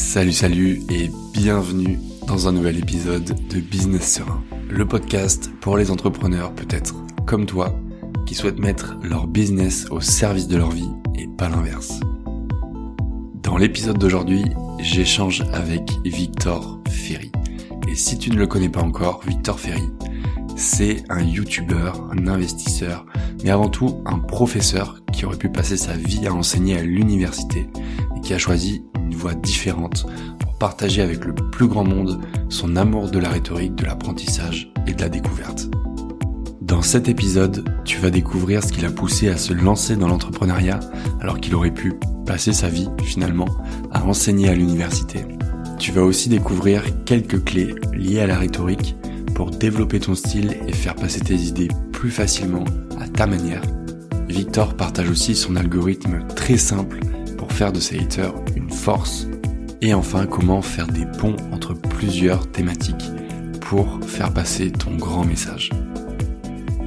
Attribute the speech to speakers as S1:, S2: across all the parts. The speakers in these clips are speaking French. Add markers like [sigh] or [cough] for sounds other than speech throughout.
S1: Salut, salut et bienvenue dans un nouvel épisode de Business Serein, le podcast pour les entrepreneurs peut-être comme toi qui souhaitent mettre leur business au service de leur vie et pas l'inverse. Dans l'épisode d'aujourd'hui, j'échange avec Victor Ferry. Et si tu ne le connais pas encore, Victor Ferry, c'est un YouTuber, un investisseur, mais avant tout un professeur qui aurait pu passer sa vie à enseigner à l'université a choisi une voie différente pour partager avec le plus grand monde son amour de la rhétorique, de l'apprentissage et de la découverte. Dans cet épisode, tu vas découvrir ce qui l'a poussé à se lancer dans l'entrepreneuriat alors qu'il aurait pu passer sa vie finalement à enseigner à l'université. Tu vas aussi découvrir quelques clés liées à la rhétorique pour développer ton style et faire passer tes idées plus facilement à ta manière. Victor partage aussi son algorithme très simple faire de ses haters une force. Et enfin, comment faire des ponts entre plusieurs thématiques pour faire passer ton grand message.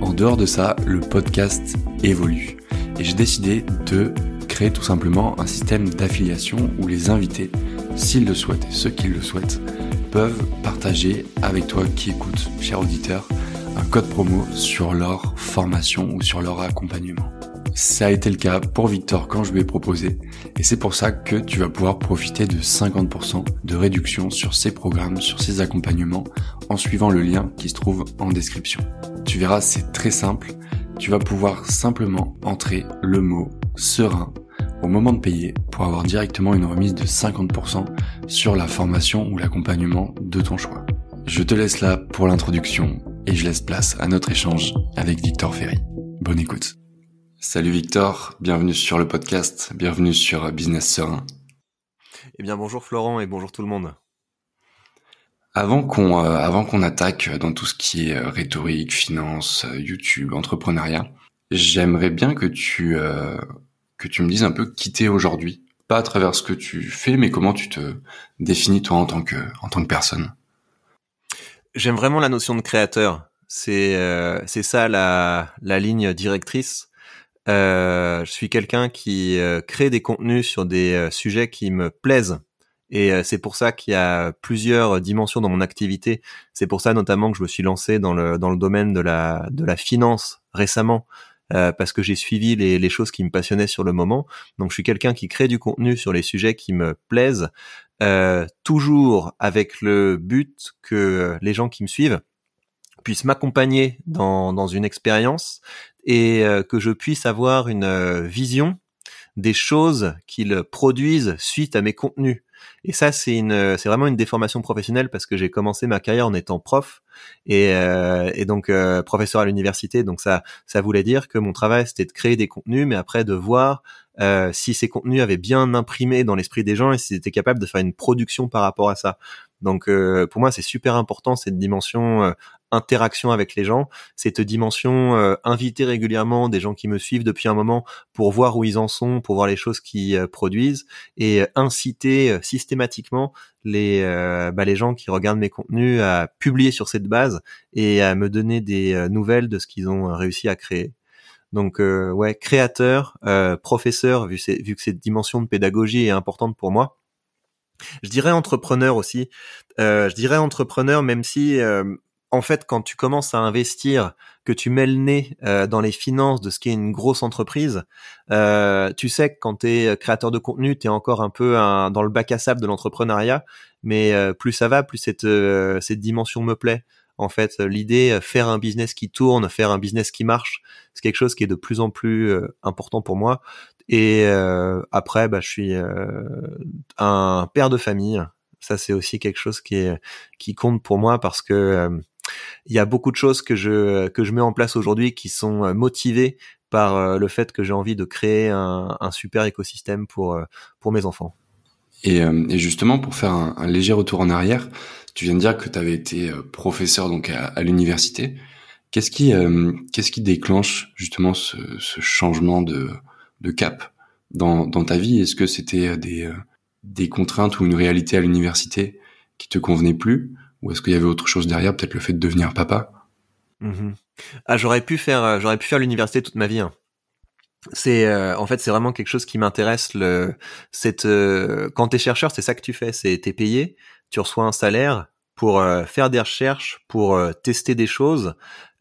S1: En dehors de ça, le podcast évolue. Et j'ai décidé de créer tout simplement un système d'affiliation où les invités, s'ils le souhaitent et ceux qui le souhaitent, peuvent partager avec toi qui écoute, cher auditeur, un code promo sur leur formation ou sur leur accompagnement. Ça a été le cas pour Victor quand je lui ai proposé et c'est pour ça que tu vas pouvoir profiter de 50% de réduction sur ces programmes, sur ces accompagnements en suivant le lien qui se trouve en description. Tu verras, c'est très simple. Tu vas pouvoir simplement entrer le mot serein au moment de payer pour avoir directement une remise de 50% sur la formation ou l'accompagnement de ton choix. Je te laisse là pour l'introduction et je laisse place à notre échange avec Victor Ferry. Bonne écoute. Salut Victor, bienvenue sur le podcast, bienvenue sur Business Serein.
S2: Eh bien bonjour Florent et bonjour tout le monde.
S1: Avant qu'on euh, avant qu'on attaque dans tout ce qui est euh, rhétorique, finance, euh, YouTube, entrepreneuriat, j'aimerais bien que tu que tu me dises un peu qui t'es aujourd'hui, pas à travers ce que tu fais, mais comment tu te définis toi en tant que en tant que personne.
S2: J'aime vraiment la notion de créateur. C'est c'est ça la la ligne directrice. Je suis quelqu'un qui crée des contenus sur des sujets qui me plaisent et euh, c'est pour ça qu'il y a plusieurs dimensions dans mon activité. C'est pour ça notamment que je me suis lancé dans le dans le domaine de la de la finance récemment. Euh, parce que j'ai suivi les, les, choses qui me passionnaient sur le moment. Donc je suis quelqu'un qui crée du contenu sur les sujets qui me plaisent, euh, toujours avec le but que les gens qui me suivent puissent m'accompagner dans, dans une expérience et euh, que je puisse avoir une vision des choses qu'ils produisent suite à mes contenus. Et ça, c'est une, c'est vraiment une déformation professionnelle parce que j'ai commencé ma carrière en étant prof et, euh, et donc euh, professeur à l'université. Donc ça, ça voulait dire que mon travail c'était de créer des contenus, mais après de voir euh, si ces contenus avaient bien imprimé dans l'esprit des gens et s'ils étaient capables de faire une production par rapport à ça. Donc euh, pour moi c'est super important cette dimension euh, interaction avec les gens, cette dimension euh, inviter régulièrement des gens qui me suivent depuis un moment pour voir où ils en sont, pour voir les choses qu'ils produisent et inciter systématiquement les bah, les gens qui regardent mes contenus à publier sur cette base et à me donner des nouvelles de ce qu'ils ont réussi à créer. Donc ouais, créateur, professeur, vu, vu que cette dimension de pédagogie est importante pour moi. Je dirais entrepreneur aussi. Euh, je dirais entrepreneur, même si euh, en fait, quand tu commences à investir, que tu mets le nez euh, dans les finances de ce qui est une grosse entreprise, tu sais que quand tu es créateur de contenu, tu es encore un peu dans le bac à sable de l'entrepreneuriat, mais plus ça va, plus cette, cette dimension me plaît. En fait, l'idée faire un business qui tourne, faire un business qui marche, c'est quelque chose qui est de plus en plus important pour moi. Et euh, après, bah, je suis euh, un père de famille. Ça, c'est aussi quelque chose qui est qui compte pour moi parce que euh, il y a beaucoup de choses que je que je mets en place aujourd'hui qui sont motivées par le fait que j'ai envie de créer un, super écosystème pour pour mes enfants.
S1: Et, justement, pour faire un, léger retour en arrière, tu viens de dire que tu avais été professeur donc à, l'université. Qu'est-ce qui qu'est-ce qui déclenche justement ce, ce changement de de cap dans, dans ta vie? Est-ce que c'était euh, des, euh, des contraintes ou une réalité à l'université qui te convenait plus? Ou est-ce qu'il y avait autre chose derrière, peut-être le fait de devenir papa?
S2: Mmh Ah, j'aurais pu faire, euh, j'aurais pu faire l'université toute ma vie. Hein. c'est euh, en fait c'est vraiment quelque chose qui m'intéresse le cette euh, quand t'es chercheur c'est ça que tu fais c'est t'es payé tu reçois un salaire pour euh, faire des recherches pour tester des choses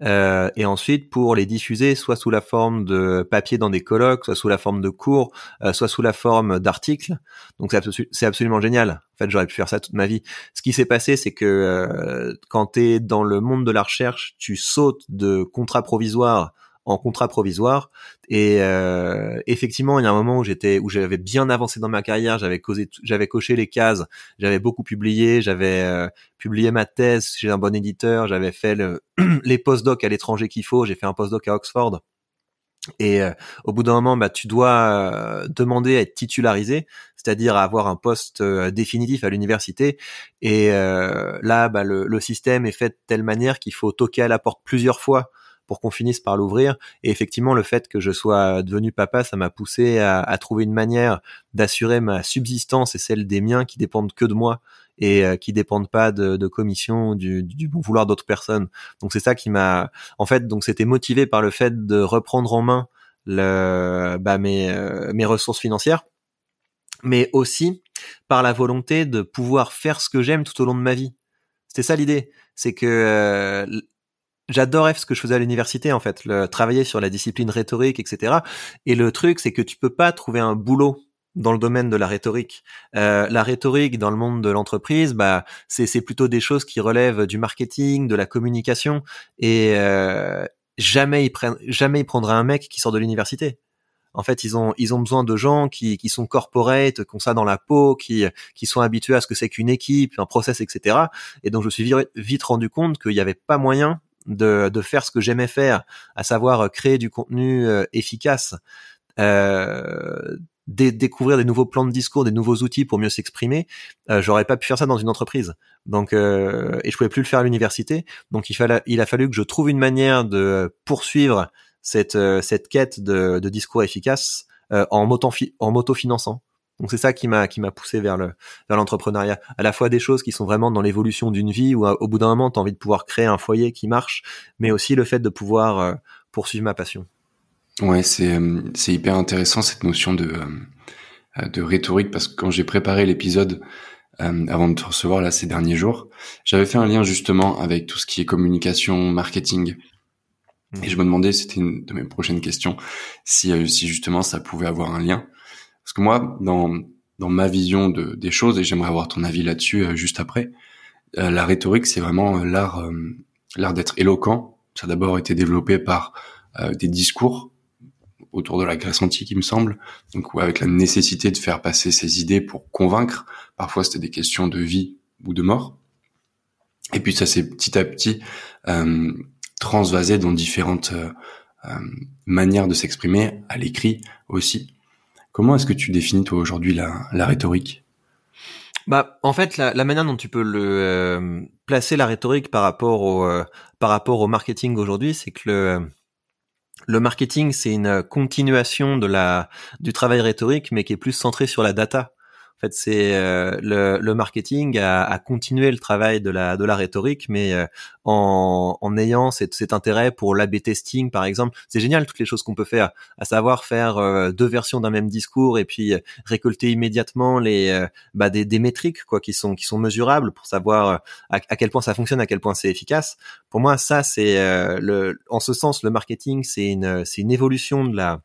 S2: et ensuite pour les diffuser soit sous la forme de papier dans des colloques soit sous la forme de cours soit sous la forme d'articles. Donc c'est absolument génial. En fait j'aurais pu faire ça toute ma vie. Ce qui s'est passé c'est que quand t'es dans le monde de la recherche tu sautes de contrat provisoire en contrat provisoire. Et euh, effectivement, il y a un moment où j'étais, où j'avais bien avancé dans ma carrière, j'avais causé, j'avais coché les cases, j'avais beaucoup publié, j'avais euh, publié ma thèse chez un bon éditeur, j'avais fait le, [clears throat] les postdocs à l'étranger qu'il faut, j'ai fait un postdoc à Oxford. Et euh, au bout d'un moment, bah, tu dois demander à être titularisé, c'est-à-dire à avoir un poste définitif à l'université. Et là, bah, le, le, système est fait de telle manière qu'il faut toquer à la porte plusieurs fois pour qu'on finisse par l'ouvrir. Et effectivement, le fait que je sois devenu papa, ça m'a poussé à, trouver une manière d'assurer ma subsistance et celle des miens qui dépendent que de moi et euh, qui dépendent pas de, de commission du, du bon vouloir d'autres personnes. Donc c'est ça qui m'a, en fait, donc c'était motivé par le fait de reprendre en main le, bah, mes, euh, mes ressources financières, mais aussi par la volonté de pouvoir faire ce que j'aime tout au long de ma vie. C'était ça l'idée, c'est que euh, j'adorais ce que je faisais à l'université en fait, le, travailler sur la discipline rhétorique, etc. Et le truc, c'est que tu peux pas trouver un boulot dans le domaine de la rhétorique. Euh, la rhétorique dans le monde de l'entreprise, bah, c'est plutôt des choses qui relèvent du marketing, de la communication, et euh, jamais ils prennent, jamais ils prendraient un mec qui sort de l'université. En fait, ils ont ils ont besoin de gens qui qui sont corporate, qui ont ça dans la peau, qui qui sont habitués à ce que c'est qu'une équipe, un process, etc. Et donc je me suis vite rendu compte qu'il n'y avait pas moyen de, de faire ce que j'aimais faire, à savoir euh, créer du contenu euh, efficace, euh, découvrir des nouveaux plans de discours, des nouveaux outils pour mieux s'exprimer, euh, j'aurais pas pu faire ça dans une entreprise. Donc, euh, et je pouvais plus le faire à l'université. Donc, il fallait, il a fallu que je trouve une manière de poursuivre cette cette quête de, de discours efficace en m'auto-finançant. Donc c'est ça qui m'a qui m'a poussé vers le vers l'entrepreneuriat. À la fois des choses qui sont vraiment dans l'évolution d'une vie où au bout d'un moment tu as envie de pouvoir créer un foyer qui marche, mais aussi le fait de pouvoir euh, poursuivre ma passion.
S1: Ouais, c'est euh, c'est hyper intéressant cette notion de euh, de rhétorique parce que quand j'ai préparé l'épisode avant de te recevoir là ces derniers jours, j'avais fait un lien justement avec tout ce qui est communication, marketing. Et je me demandais, c'était une de mes prochaines questions, si, si justement ça pouvait avoir un lien. Parce que moi, dans, dans ma vision de, des choses, et j'aimerais avoir ton avis là-dessus euh, juste après, euh, la rhétorique, c'est vraiment euh, l'art l'art d'être éloquent. Ça a d'abord été développé par des discours autour de la Grèce antique, il me semble, donc avec la nécessité de faire passer ses idées pour convaincre. Parfois, c'était des questions de vie ou de mort. Et puis ça s'est petit à petit euh, transvasé dans différentes euh, manières de s'exprimer, à l'écrit aussi. Comment est-ce que tu définis toi aujourd'hui la, la rhétorique?
S2: Bah, en fait, la, manière dont tu peux euh, placer la rhétorique par rapport au euh, par rapport au marketing aujourd'hui, c'est que le le marketing c'est une continuation de la du travail rhétorique, mais qui est plus centré sur la data fait, c'est euh, le, le, marketing a, a, continué le travail de la de la rhétorique, mais euh, en, en ayant cet, cet intérêt pour l'A/B testing, par exemple. C'est génial toutes les choses qu'on peut faire, à savoir faire euh, deux versions d'un même discours et puis récolter immédiatement les bah, des, des, métriques quoi qui sont qui sont mesurables pour savoir à, à, quel point ça fonctionne, à quel point c'est efficace. Pour moi, ça c'est le en ce sens le marketing c'est une c'est une évolution de la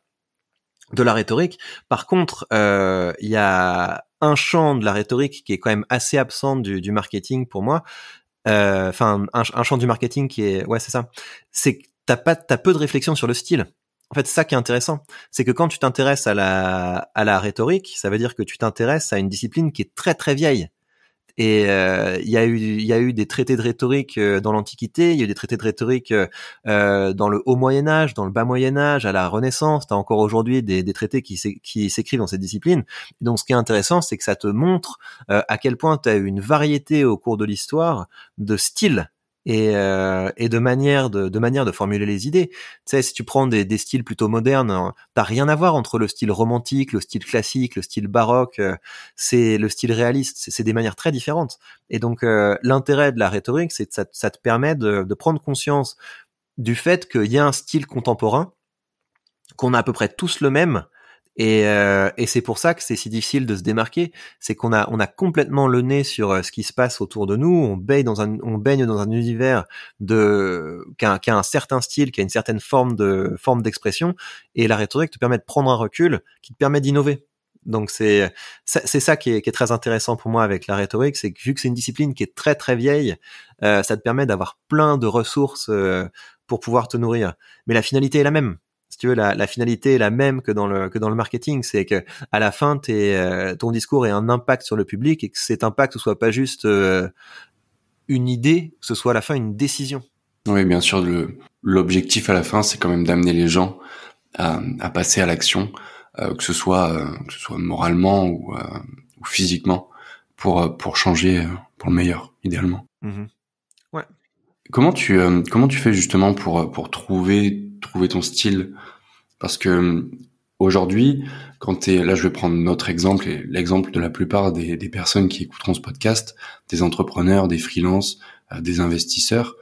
S2: de la rhétorique. Par contre, il y a un champ de la rhétorique qui est quand même assez absent du, du marketing pour moi. Euh, enfin, un, un, champ du marketing qui est, ouais, c'est ça. C'est que t'as pas, t'as peu de réflexion sur le style. En fait, c'est ça qui est intéressant, c'est que quand tu t'intéresses à la, à la rhétorique, ça veut dire que tu t'intéresses à une discipline qui est très très vieille. Et euh, il y a eu y a eu des traités de rhétorique euh, dans l'Antiquité, il y a eu des traités de rhétorique euh, dans le Haut Moyen Âge, dans le Bas Moyen Âge, à la Renaissance. T'as encore aujourd'hui des, traités qui qui s'écrivent dans cette discipline. Donc, ce qui est intéressant, c'est que ça te montre à quel point tu as eu une variété au cours de l'histoire de styles et, euh, et de manière de, de, manière de formuler les idées. Tu sais, si tu prends des, des styles plutôt modernes, hein, t'as rien à voir entre le style romantique, le style classique, le style baroque. Euh, c'est le style réaliste. C'est des manières très différentes. Et donc euh, l'intérêt de la rhétorique, c'est que ça, ça, te permet de, de prendre conscience du fait qu'il y a un style contemporain qu'on a à peu près tous le même. Et, euh, et c'est pour ça que c'est si difficile de se démarquer, c'est qu'on a on a complètement le nez sur euh, ce qui se passe autour de nous. On baigne dans un on baigne dans un univers de qui a, qui a un certain style, qui a une certaine forme de forme d'expression. Et la rhétorique te permet de prendre un recul, qui te permet d'innover. Donc c'est c'est ça qui est, qui est, très intéressant pour moi avec la rhétorique, c'est que vu que c'est une discipline qui est très très vieille, euh, ça te permet d'avoir plein de ressources euh, pour pouvoir te nourrir. Mais la finalité est la même si tu veux, la, la, finalité est la même que dans le que dans le marketing, c'est que à la fin, es, euh, ton discours ait un impact sur le public et que cet impact ne soit pas juste euh, une idée, que ce soit à la fin une décision.
S1: Oui, bien sûr. L'objectif à la fin, c'est quand même d'amener les gens à, à passer à l'action, euh, que ce soit que ce soit moralement ou, ou, physiquement, pour pour changer pour le meilleur, idéalement.
S2: Mmh ouais.
S1: Comment tu comment tu fais justement pour pour trouver trouver ton style. Parce que euh, aujourd'hui, quand t'es là, je vais prendre notre exemple et l'exemple de la plupart des, des, personnes qui écouteront ce podcast, des entrepreneurs, des freelances, euh, des investisseurs,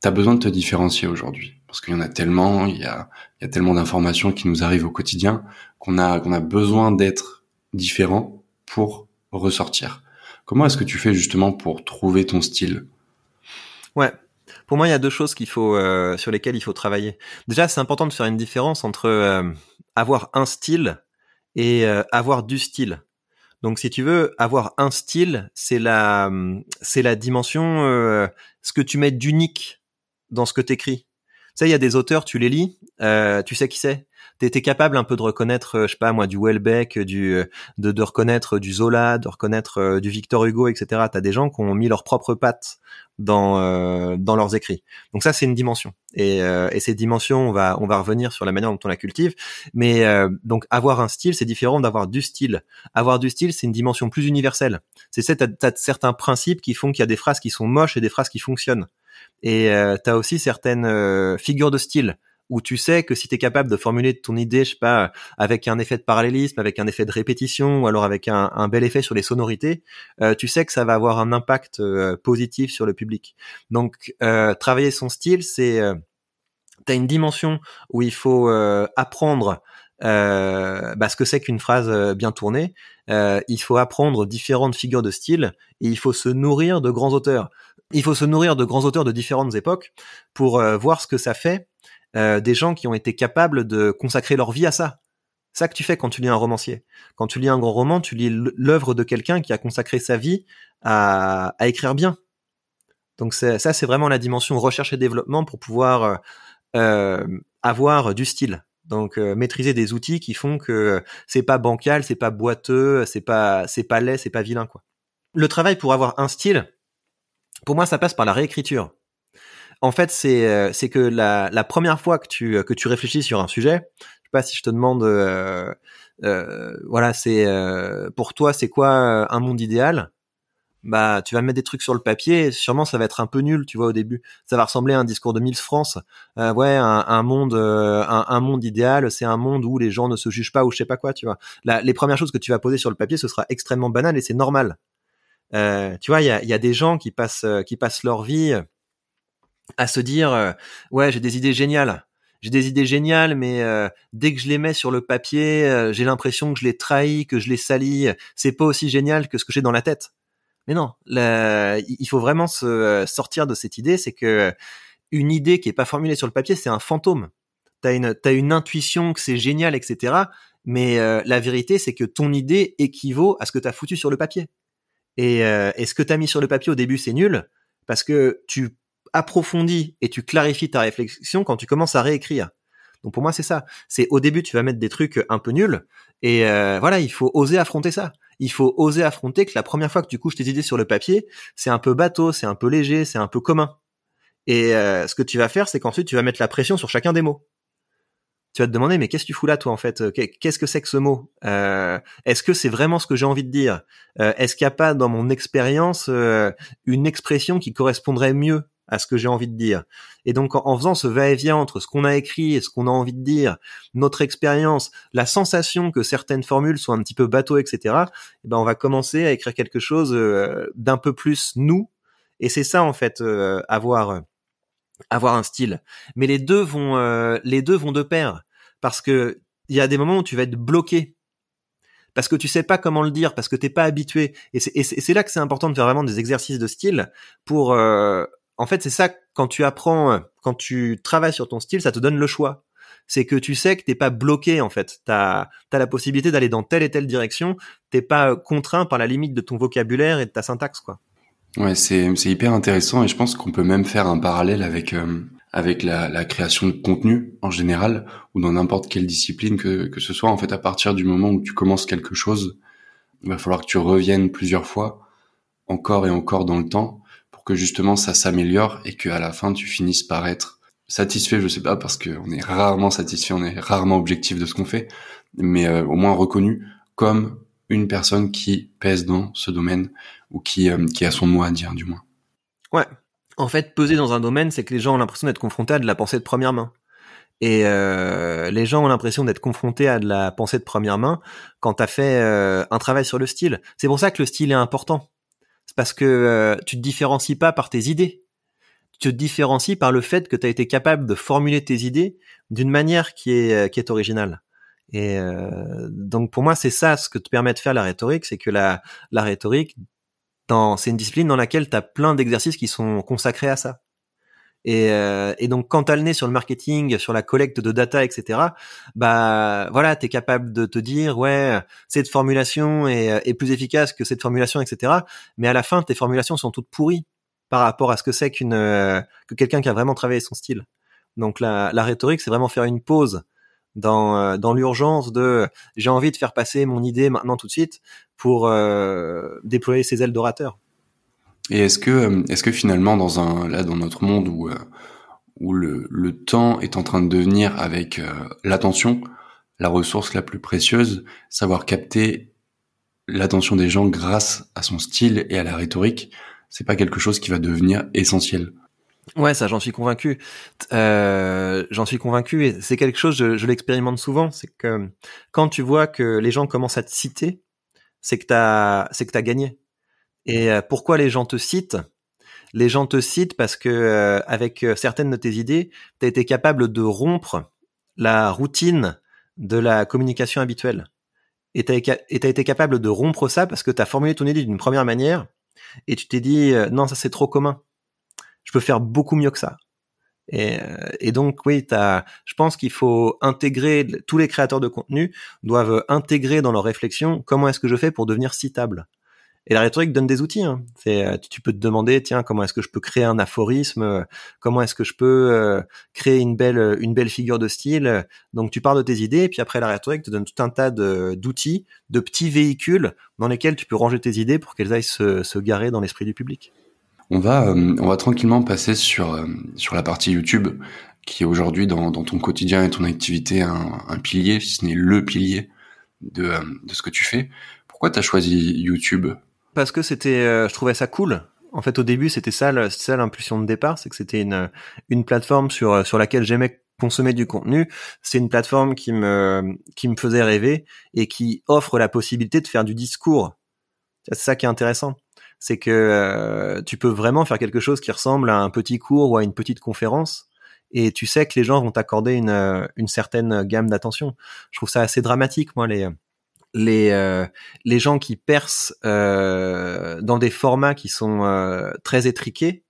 S1: t'as besoin de te différencier aujourd'hui. Parce qu'il y en a tellement, il y a, il y a tellement d'informations qui nous arrivent au quotidien qu'on a qu'on a besoin d'être différent pour ressortir. Comment est-ce que tu fais justement pour trouver ton style?
S2: Ouais, pour moi, il y a deux choses euh, sur lesquelles il faut travailler. Déjà, c'est important de faire une différence entre euh, avoir un style et euh, avoir du style. Donc, si tu veux avoir un style, c'est la c'est la dimension ce que tu mets d'unique dans ce que t'écris. Tu sais, il y a des auteurs, tu les lis, tu sais qui c'est t'es capable un peu de reconnaître, euh, je sais pas moi, du Welbeck, du euh, de, de reconnaître du Zola, de reconnaître euh, du Victor Hugo, etc. T'as des gens qui ont mis leurs propres pattes dans dans leurs écrits. Donc ça, c'est une dimension. Et, et ces dimensions, on va on va revenir sur la manière dont on la cultive. Mais donc avoir un style, c'est différent d'avoir du style. Avoir du style, c'est une dimension plus universelle. C'est ça, t'as as certains principes qui font qu'il y a des phrases qui sont moches et des phrases qui fonctionnent. Et euh, tu aussi certaines figures de style où tu sais que si tu es capable de formuler ton idée, je sais pas, avec un effet de parallélisme, avec un effet de répétition, ou alors avec un, bel effet sur les sonorités, euh, tu sais que ça va avoir un impact euh, positif sur le public. Donc, euh, travailler son style, c'est... Euh, tu as une dimension où il faut apprendre bah, ce que c'est qu'une phrase bien tournée. il faut apprendre différentes figures de style et il faut se nourrir de grands auteurs. Il faut se nourrir de grands auteurs de différentes époques pour voir ce que ça fait euh, des gens qui ont été capables de consacrer leur vie à ça. Ça que tu fais quand tu lis un romancier. Quand tu lis un grand roman, tu lis l'œuvre de quelqu'un qui a consacré sa vie à, écrire bien. Donc ça, c'est vraiment la dimension recherche et développement pour pouvoir euh, euh, avoir du style. Donc maîtriser des outils qui font que c'est pas bancal, c'est pas boiteux, c'est pas c'est pas laid, c'est pas vilain quoi. Le travail pour avoir un style, pour moi, ça passe par la réécriture. En fait, c'est euh, c'est que la, la première fois que tu que tu réfléchis sur un sujet, je sais pas si je te demande, euh, euh, voilà, c'est euh, pour toi, c'est quoi un monde idéal? Bah, tu vas mettre des trucs sur le papier. sûrement, ça va être un peu nul, tu vois, au début. Ça va ressembler à un discours de Mills France. ouais, un, un monde, un, un, monde idéal, c'est un monde où les gens ne se jugent pas ou je sais pas quoi, tu vois. Les premières choses que tu vas poser sur le papier, ce sera extrêmement banal et c'est normal. tu vois, il y a, y a des gens qui passent qui passent leur vie à se dire euh, ouais j'ai des idées géniales. J'ai des idées géniales mais euh, dès que je les mets sur le papier euh, j'ai l'impression que je les trahis que je les salis. C'est pas aussi génial que ce que j'ai dans la tête. Mais non il faut vraiment se sortir de cette idée c'est que une idée qui est pas formulée sur le papier c'est un fantôme. T'as une t'as une intuition que c'est génial etc mais la vérité c'est que ton idée équivaut à ce que t'as foutu sur le papier. Et, et ce que t'as mis sur le papier au début c'est nul parce que tu approfondis et tu clarifies ta réflexion quand tu commences à réécrire. Donc pour moi c'est ça. C'est au début tu vas mettre des trucs un peu nuls et euh, voilà il faut oser affronter ça. Il faut oser affronter que la première fois que tu couches tes idées sur le papier c'est un peu bateau, c'est un peu léger, c'est un peu commun. Et euh, ce que tu vas faire c'est qu'ensuite tu vas mettre la pression sur chacun des mots. Tu vas te demander mais qu'est-ce que tu fous là toi en fait? Qu'est-ce que c'est que ce mot? Euh, Est-ce que c'est vraiment ce que j'ai envie de dire? Est-ce qu'il n'y a pas dans mon expérience une expression qui correspondrait mieux à ce que j'ai envie de dire. Et donc en, faisant ce va-et-vient entre ce qu'on a écrit et ce qu'on a envie de dire, notre expérience, la sensation que certaines formules sont un petit peu bateau, etc. Eh ben on va commencer à écrire quelque chose euh, d'un peu plus nous. Et c'est ça en fait euh, avoir avoir un style. Mais les deux vont euh, les deux vont de pair parce que il y a des moments où tu vas être bloqué parce que tu sais pas comment le dire, parce que t'es pas habitué. Et c'est là que c'est important de faire vraiment des exercices de style pour. Euh, en fait, c'est ça quand tu apprends, quand tu travailles sur ton style, ça te donne le choix. C'est que tu sais que t'es pas bloqué en fait. T'as as la possibilité d'aller dans telle et telle direction. T'es pas contraint par la limite de ton vocabulaire et de ta syntaxe quoi.
S1: Ouais, c'est hyper intéressant et je pense qu'on peut même faire un parallèle avec euh, avec la, la, création de contenu en général ou dans n'importe quelle discipline que, que ce soit. En fait, à partir du moment où tu commences quelque chose, il va falloir que tu reviennes plusieurs fois, encore et encore dans le temps, que justement ça s'améliore et que à la fin tu finisses par être satisfait. Je sais pas parce qu'on est rarement satisfait, on est rarement objectif de ce qu'on fait, mais euh, au moins reconnu comme une personne qui pèse dans ce domaine ou qui, euh, qui a son mot à dire du moins.
S2: Ouais, en fait, peser dans un domaine, c'est que les gens ont l'impression d'être confrontés à de la pensée de première main. Et euh, les gens ont l'impression d'être confrontés à de la pensée de première main quand tu as fait euh, un travail sur le style. C'est pour ça que le style est important. Parce que euh, tu te différencies pas par tes idées. Tu te différencies par le fait que tu as été capable de formuler tes idées d'une manière qui est qui est originale. Et donc pour moi, c'est ça ce que te permet de faire la rhétorique, c'est que la la rhétorique c'est une discipline dans laquelle tu as plein d'exercices qui sont consacrés à ça. Et, euh, et donc quand t'as le nez sur le marketing, sur la collecte de data, etc., bah voilà, t'es capable de te dire ouais, cette formulation est, est, plus efficace que cette formulation, etc. Mais à la fin, tes formulations sont toutes pourries par rapport à ce que c'est qu'une que quelqu'un qui a vraiment travaillé son style. Donc la, la rhétorique, c'est vraiment faire une pause dans, euh, dans l'urgence de j'ai envie de faire passer mon idée maintenant tout de suite pour euh, déployer ses ailes d'orateur.
S1: Et est-ce que euh, est-ce que finalement dans un là dans notre monde où où le, le temps est en train de devenir avec l'attention la ressource la plus précieuse, savoir capter l'attention des gens grâce à son style et à la rhétorique, c'est pas quelque chose qui va devenir essentiel.
S2: Ouais, ça, j'en suis convaincu. Euh, j'en suis convaincu et c'est quelque chose, je, je l'expérimente souvent, c'est que quand tu vois que les gens commencent à te citer, c'est que t'as, c'est que t'as gagné. Et euh, pourquoi les gens te citent? Les gens te citent parce que euh, avec euh, certaines de tes idées, t'as été capable de rompre la routine de la communication habituelle. Et et t'as été capable de rompre ça parce que t'as formulé ton idée d'une première manière et tu t'es dit non, ça c'est trop commun je peux faire beaucoup mieux que ça. Et, et donc oui, as, je pense qu'il faut intégrer tous les créateurs de contenu doivent intégrer dans leur réflexion comment est-ce que je fais pour devenir citable. Et la rhétorique donne des outils. Hein. Euh, tu peux te demander, tiens, comment est-ce que je peux créer un aphorisme euh, Comment est-ce que je peux créer une belle, une belle figure de style Donc, tu pars de tes idées, et puis après, la rhétorique te donne tout un tas d'outils, de, petits véhicules dans lesquels tu peux ranger tes idées pour qu'elles aillent se, garer dans l'esprit du public.
S1: On va, euh, on va tranquillement passer sur, euh, sur la partie YouTube, qui est aujourd'hui dans, ton quotidien et ton activité un, pilier, si ce n'est le pilier de, euh, de ce que tu fais. Pourquoi tu as choisi YouTube?
S2: Parce que c'était, je trouvais ça cool. En fait, au début, c'était ça, ça l'impulsion de départ, c'est que c'était une, une plateforme sur, sur laquelle j'aimais consommer du contenu. C'est une plateforme qui me, qui me faisait rêver et qui offre la possibilité de faire du discours. C'est ça qui est intéressant c'est que euh, tu peux vraiment faire quelque chose qui ressemble à un petit cours ou à une petite conférence et tu sais que les gens vont t'accorder une, euh, une certaine gamme d'attention. Je trouve ça assez dramatique, moi, les les euh, les gens qui percent dans des formats qui sont très étriqués.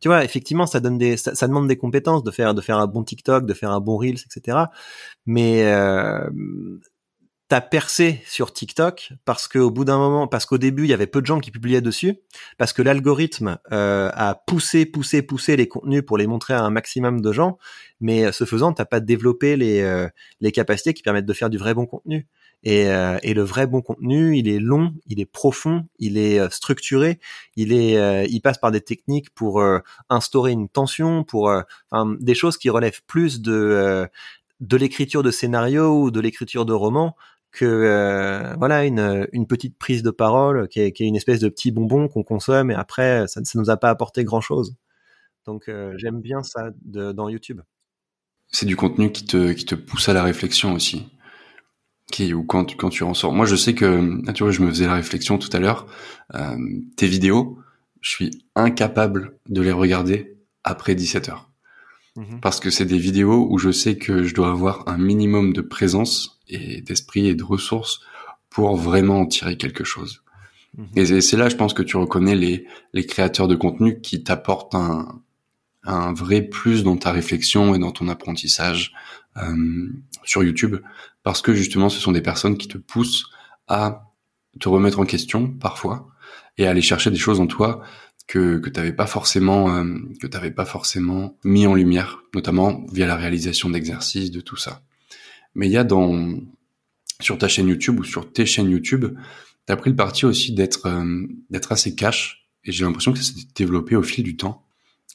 S2: Tu vois, effectivement, ça donne des, ça, ça, demande des compétences de faire de faire un bon TikTok, de faire un bon Reels, etc. Mais t'as percé sur TikTok parce qu'au bout d'un moment, parce qu'au début il y avait peu de gens qui publiaient dessus, parce que l'algorithme euh, a poussé, poussé, poussé les contenus pour les montrer à un maximum de gens, mais euh, ce faisant, t'as pas développé les euh, les capacités qui permettent de faire du vrai bon contenu. Et, et le vrai bon contenu, il est long, il est profond, il est structuré, il est, il passe par des techniques pour instaurer une tension, pour des choses qui relèvent plus de de l'écriture de scénario ou de l'écriture de roman que euh, voilà une, une petite prise de parole qui est, qui est une espèce de petit bonbon qu'on consomme et après ça ne nous a pas apporté grand chose. Donc euh, j'aime bien ça de, dans YouTube.
S1: C'est du contenu qui te qui te pousse à la réflexion aussi. Qui ou quand tu, quand tu en sors. Moi je sais que tu vois je me faisais la réflexion tout à l'heure. Euh, tes vidéos, je suis incapable de les regarder après 17 heures. Mhm. Parce que c'est des vidéos où je sais que je dois avoir un minimum de présence et d'esprit et de ressources pour vraiment en tirer quelque chose. Mhm. Et c'est là, je pense que tu reconnais les, les créateurs de contenu qui t'apportent un, un vrai plus dans ta réflexion et dans ton apprentissage euh, sur YouTube, parce que justement, ce sont des personnes qui te poussent à te remettre en question parfois et à aller chercher des choses en toi que que t'avais pas forcément euh, que t'avais pas forcément mis en lumière, notamment via la réalisation d'exercices, de tout ça. Mais il y a dans sur ta chaîne YouTube ou sur tes chaînes YouTube, t'as pris le parti aussi d'être euh, d'être assez cash et j'ai l'impression que ça s'est développé au fil du temps.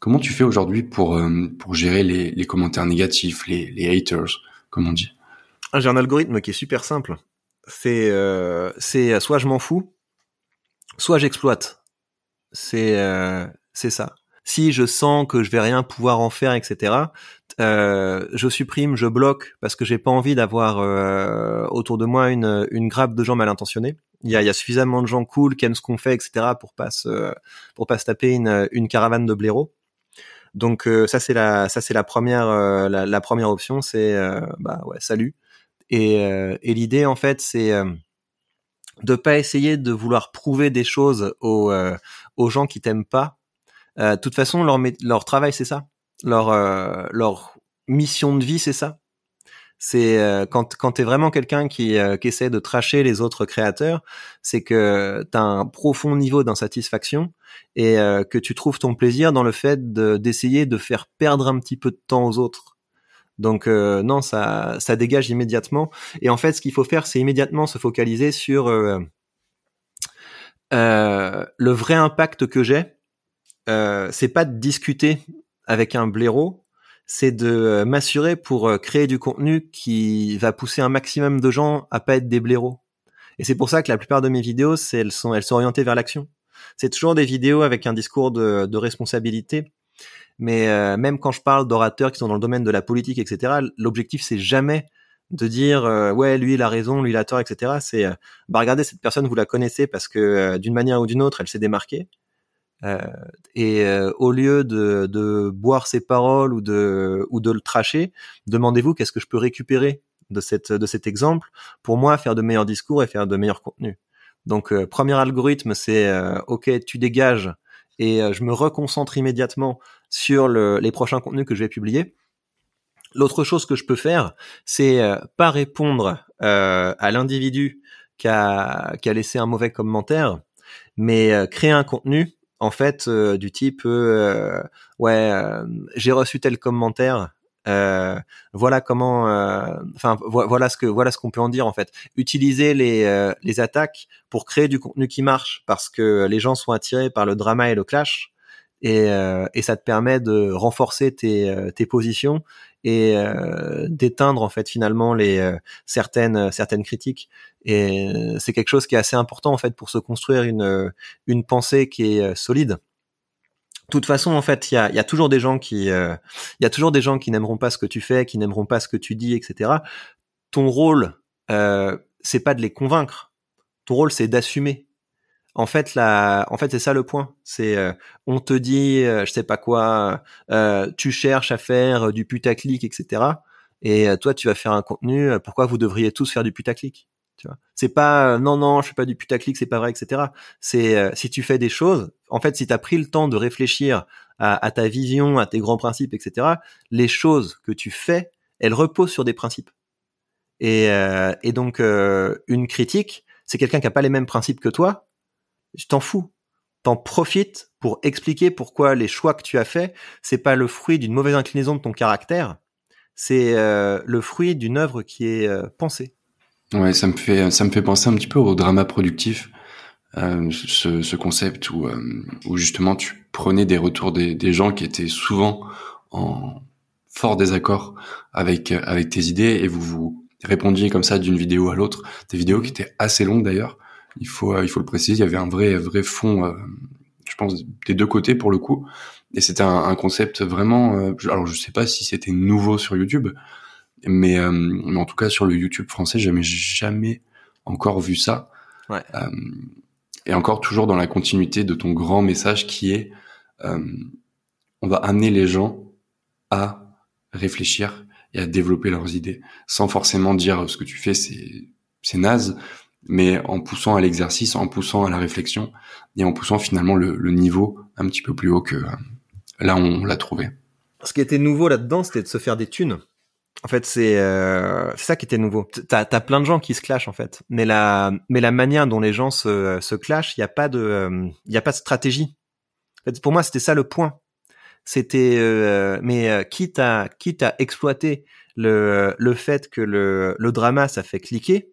S1: Comment tu fais aujourd'hui pour euh, pour gérer les, commentaires négatifs, les, haters, comme on dit?
S2: J'ai un algorithme qui est super simple. C'est c'est soit je m'en fous, soit j'exploite c'est euh, c'est ça. Si je sens que je vais rien pouvoir en faire, etc., euh, je supprime, je bloque parce que j'ai pas envie d'avoir euh, autour de moi une, une grappe de gens mal intentionnés. Il y a, il y a suffisamment de gens cool qui aiment ce qu'on fait, etc. pour pas se, pour pas se taper une, une caravane de blaireaux. Donc euh, ça c'est la ça c'est la première euh, la, la, première option c'est bah ouais salut et, et l'idée en fait c'est de pas essayer de vouloir prouver des choses aux, euh, gens qui t'aiment pas. Euh, de toute façon, leur, travail, c'est ça. Leur, euh, mission de vie, c'est ça. C'est quand, quand tu es vraiment quelqu'un qui, qui essaie de tracher les autres créateurs, c'est que tu as un profond niveau d'insatisfaction et que tu trouves ton plaisir dans le fait d'essayer de faire perdre un petit peu de temps aux autres. Donc euh, non, ça, ça dégage immédiatement. Et en fait, ce qu'il faut faire, c'est immédiatement se focaliser sur euh, euh, le vrai impact que j'ai. c'est pas de discuter avec un blaireau, c'est de m'assurer pour créer du contenu qui va pousser un maximum de gens à pas être des blaireaux. Et c'est pour ça que la plupart de mes vidéos, elles sont, elles sont orientées vers l'action. C'est toujours des vidéos avec un discours de responsabilité mais euh, même quand je parle d'orateurs qui sont dans le domaine de la politique, etc., l'objectif c'est jamais de dire euh, ouais lui il a raison, lui il a tort, etc. C'est euh, bah regardez cette personne vous la connaissez parce que d'une manière ou d'une autre elle s'est démarquée. et au lieu de, de, boire ses paroles ou de ou de le tracher, demandez-vous qu'est-ce que je peux récupérer de cette de cet exemple pour moi faire de meilleurs discours et faire de meilleurs contenus. Donc premier algorithme c'est ok tu dégages et je me reconcentre immédiatement sur le, les prochains contenus que je vais publier. L'autre chose que je peux faire, c'est euh, pas répondre euh, à l'individu qui a, qui a laissé un mauvais commentaire, mais euh, créer un contenu en fait du type ouais j'ai reçu tel commentaire voilà comment enfin voilà ce que voilà ce qu'on peut en dire en fait. Utiliser les les attaques pour créer du contenu qui marche parce que les gens sont attirés par le drama et le clash et, euh, et ça te permet de renforcer tes, euh, tes positions et euh, d'éteindre en fait finalement les certaines certaines critiques. Et c'est quelque chose qui est assez important en fait pour se construire une une pensée qui est solide. de toute façon, en fait, il y a, y a, toujours des gens qui, il y a toujours des gens qui n'aimeront pas ce que tu fais, qui n'aimeront pas ce que tu dis, etc. Ton rôle, euh, c'est pas de les convaincre. Ton rôle, c'est d'assumer en fait, la, en fait, c'est ça le point. C'est, euh, on te dit, euh, je sais pas quoi, euh, tu cherches à faire du putaclic, etc. Et toi, tu vas faire un contenu. Pourquoi vous devriez tous faire du putaclic? Tu vois C'est pas, non, non, je fais pas du putaclic, c'est pas vrai, etc. C'est, si tu fais des choses, en fait, si tu as pris le temps de réfléchir à, ta vision, à tes grands principes, etc. Les choses que tu fais, elles reposent sur des principes. Et, et donc, une critique, c'est quelqu'un qui a pas les mêmes principes que toi, je t'en fous. T'en profites pour expliquer pourquoi les choix que tu as faits, c'est pas le fruit d'une mauvaise inclinaison de ton caractère, c'est euh, le fruit d'une œuvre qui est euh, pensée.
S1: Ouais, ça me fait ça me fait penser un petit peu au drama productif, euh, ce, ce, concept où où justement tu prenais des retours des, des gens qui étaient souvent en fort désaccord avec avec tes idées et vous vous répondiez comme ça d'une vidéo à l'autre, des vidéos qui étaient assez longues d'ailleurs il faut, euh, il faut le préciser, il y avait un vrai, vrai fond, euh, je pense, des deux côtés pour le coup. Et c'était un, concept vraiment. Euh, alors je sais pas si c'était nouveau sur YouTube, mais, mais en tout cas sur le YouTube français, jamais, jamais encore vu ça. Ouais. et encore toujours dans la continuité de ton grand message qui est, on va amener les gens à réfléchir et à développer leurs idées, sans forcément dire ce que tu fais c'est c'est naze, mais en poussant à l'exercice, en poussant à la réflexion et en poussant finalement le, le niveau un petit peu plus haut que euh, là on l'a trouvé.
S2: Ce qui était nouveau là-dedans, c'était de se faire des thunes. En fait, c'est euh, ça qui était nouveau. T'as as plein de gens qui se clashent en fait, mais la mais la manière dont les gens se se clashent, il y a pas de il y a pas de stratégie. En fait, pour moi, c'était ça le point. C'était euh, mais euh, quitte à quitte à exploiter le le fait que le le drama ça fait cliquer,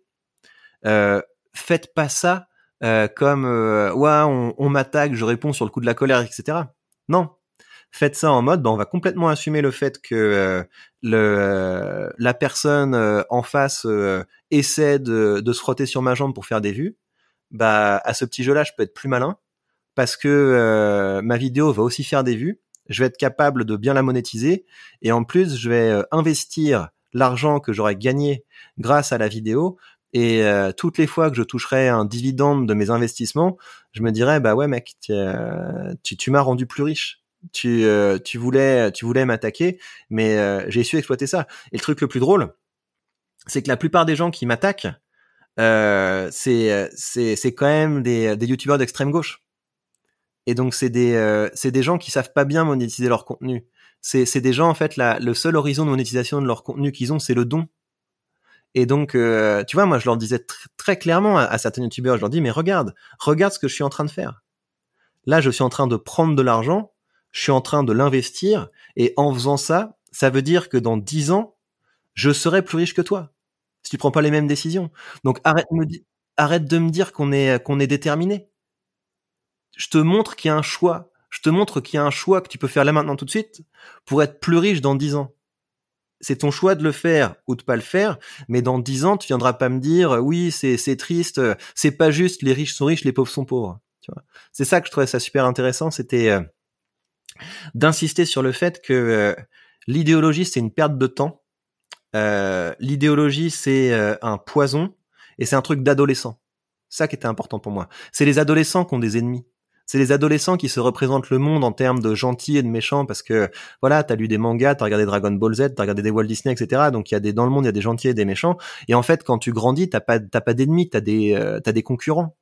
S2: euh, faites pas ça euh, comme euh, ouais on, on m'attaque, je réponds sur le coup de la colère, etc. Non, faites ça en mode, bah, on va complètement assumer le fait que euh, le, euh, la personne euh, en face essaie de, se frotter sur ma jambe pour faire des vues. Bah, à ce petit jeu-là, je peux être plus malin parce que ma vidéo va aussi faire des vues. Je vais être capable de bien la monétiser et en plus, je vais investir l'argent que j'aurais gagné grâce à la vidéo et toutes les fois que je toucherai un dividende de mes investissements, je me dirais bah ouais mec, tu m'as rendu plus riche tu, euh, tu voulais, tu voulais m'attaquer, mais euh, j'ai su exploiter ça. Et le truc le plus drôle, c'est que la plupart des gens qui m'attaquent, euh, c'est, c'est, c'est quand même des, des youtubeurs d'extrême gauche. Et donc c'est des, euh, c'est des gens qui savent pas bien monétiser leur contenu. C'est, c'est des gens en fait, la, le seul horizon de monétisation de leur contenu qu'ils ont, c'est le don. Et donc, euh, tu vois, moi, je leur disais très clairement à, à certains youtubeurs, je leur dis, mais regarde, regarde ce que je suis en train de faire. Là, je suis en train de prendre de l'argent je suis en train de l'investir et en faisant ça, ça veut dire que dans dix ans, je serai plus riche que toi. Si tu prends pas les mêmes décisions. Donc arrête, de me dire qu'on est déterminé. Je te montre qu'il y a un choix. Je te montre qu'il y a un choix que tu peux faire là maintenant tout de suite pour être plus riche dans dix ans. C'est ton choix de le faire ou de pas le faire, mais dans dix ans, tu viendras pas me dire oui, c'est c'est triste, c'est pas juste, les riches sont riches, les pauvres sont pauvres. C'est ça que je trouvais ça super intéressant, c'était euh, d'insister sur le fait que euh, l'idéologie c'est une perte de temps, euh, l'idéologie c'est euh, un poison et c'est un truc d'adolescent. Ça qui était important pour moi. C'est les adolescents qui ont des ennemis. C'est les adolescents qui se représentent le monde en termes de gentils et de méchants parce que voilà, t'as lu des mangas, t'as regardé Dragon Ball Z, t'as regardé des Walt Disney, etc. Donc il y a des dans le monde, il y a des gentils et des méchants. Et en fait, quand tu grandis, t'as pas t'as pas d'ennemis, t'as des t'as des concurrents,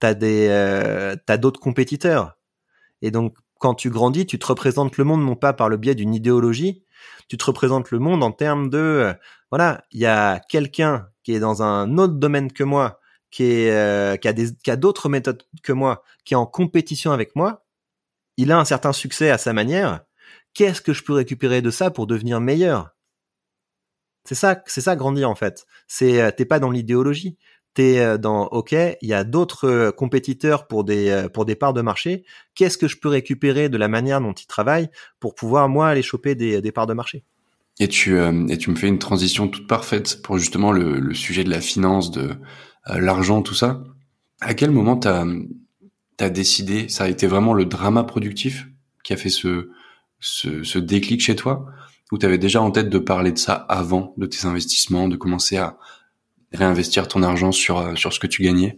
S2: t'as des t'as d'autres compétiteurs. Et donc quand tu grandis, tu te représentes le monde non pas par le biais d'une idéologie, tu te représentes le monde en termes de euh, voilà, il y a quelqu'un qui est dans un autre domaine que moi, qui euh, a qui a d'autres méthodes que moi, qui est en compétition avec moi, il a un certain succès à sa manière. Qu'est-ce que je peux récupérer de ça pour devenir meilleur? C'est ça, c'est ça grandir en fait. C'est euh, t'es pas dans l'idéologie, t'es euh, dans OK, il y a d'autres euh, compétiteurs pour des euh, pour des parts de marché. Qu'est-ce que je peux récupérer de la manière dont ils travaillent pour pouvoir moi aller choper des, des parts de marché?
S1: Et tu et tu me fais une transition toute parfaite pour justement le, sujet de la finance, de l'argent, tout ça. À quel moment t'as as décidé Ça a été vraiment le drama productif qui a fait ce ce, ce déclic chez toi? Ou t'avais déjà en tête de parler de ça avant de tes investissements, de commencer à réinvestir ton argent sur euh, sur ce que tu gagnais?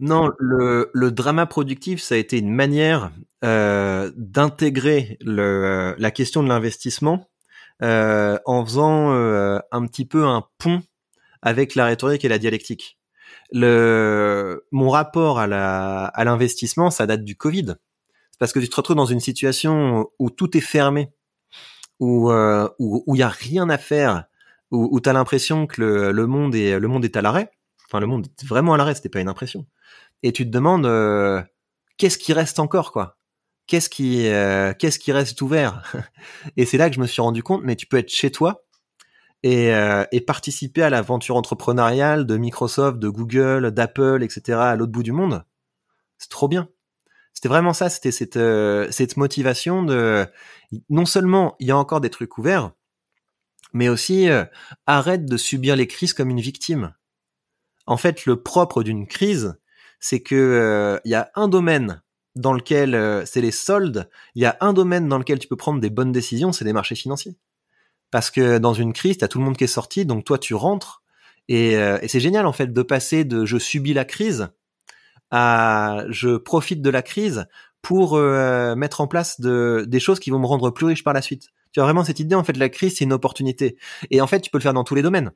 S2: Non, le, le drama productif, ça a été une manière euh, d'intégrer le, la question de l'investissement euh, en faisant euh, un petit peu un pont avec la rhétorique et la dialectique. Le, mon rapport à la à l'investissement, ça date du Covid, parce que tu te retrouves dans une situation où tout est fermé, où euh, où il y a rien à faire où, où tu as l'impression que le, le, monde est le monde est à l'arrêt. Enfin, le monde est vraiment à l'arrêt, c'était pas une impression. Et tu te demandes euh, qu'est-ce qui reste encore, quoi? Qu'est-ce qui euh, qu'est-ce qui reste ouvert? [laughs] Et c'est là que je me suis rendu compte. Mais tu peux être chez toi et, euh, et participer à l'aventure entrepreneuriale de Microsoft, de Google, d'Apple, etc. à l'autre bout du monde. C'est trop bien. C'était vraiment ça. C'était cette euh, cette motivation de non seulement il y a encore des trucs ouverts, mais aussi euh, arrête de subir les crises comme une victime. En fait, le propre d'une crise, c'est que il euh, y a un domaine dans lequel euh, c'est les soldes, il y a un domaine dans lequel tu peux prendre des bonnes décisions, c'est les marchés financiers. Parce que dans une crise, t'as tout le monde qui est sorti, donc toi tu rentres et, c'est génial en fait de passer de je subis la crise à je profite de la crise pour mettre en place de, des choses qui vont me rendre plus riche par la suite. Tu as vraiment cette idée, en fait, la crise, c'est une opportunité. Et en fait, tu peux le faire dans tous les domaines.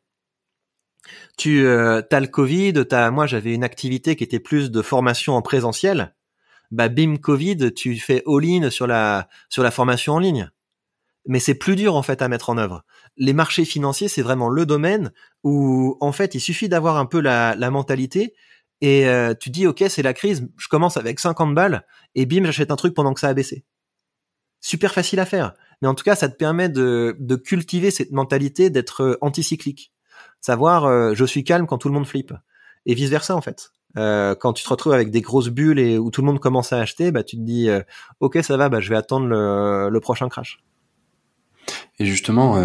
S2: Tu euh, as le Covid, moi j'avais une activité qui était plus de formation en présentiel. Bah bim Covid, tu fais all-in sur la sur la formation en ligne. Mais c'est plus dur en fait à mettre en œuvre. Les marchés financiers, c'est vraiment le domaine où en fait il suffit d'avoir un peu la, la mentalité et euh, tu dis ok c'est la crise, je commence avec 50 balles et bim j'achète un truc pendant que ça a baissé. Super facile à faire, mais en tout cas ça te permet de, cultiver cette mentalité d'être euh, anticyclique savoir euh, je suis calme quand tout le monde flippe et vice versa en fait. Euh, quand tu te retrouves avec des grosses bulles et où tout le monde commence à acheter, bah tu te dis ok ça va, bah je vais attendre le, prochain crash.
S1: Et justement,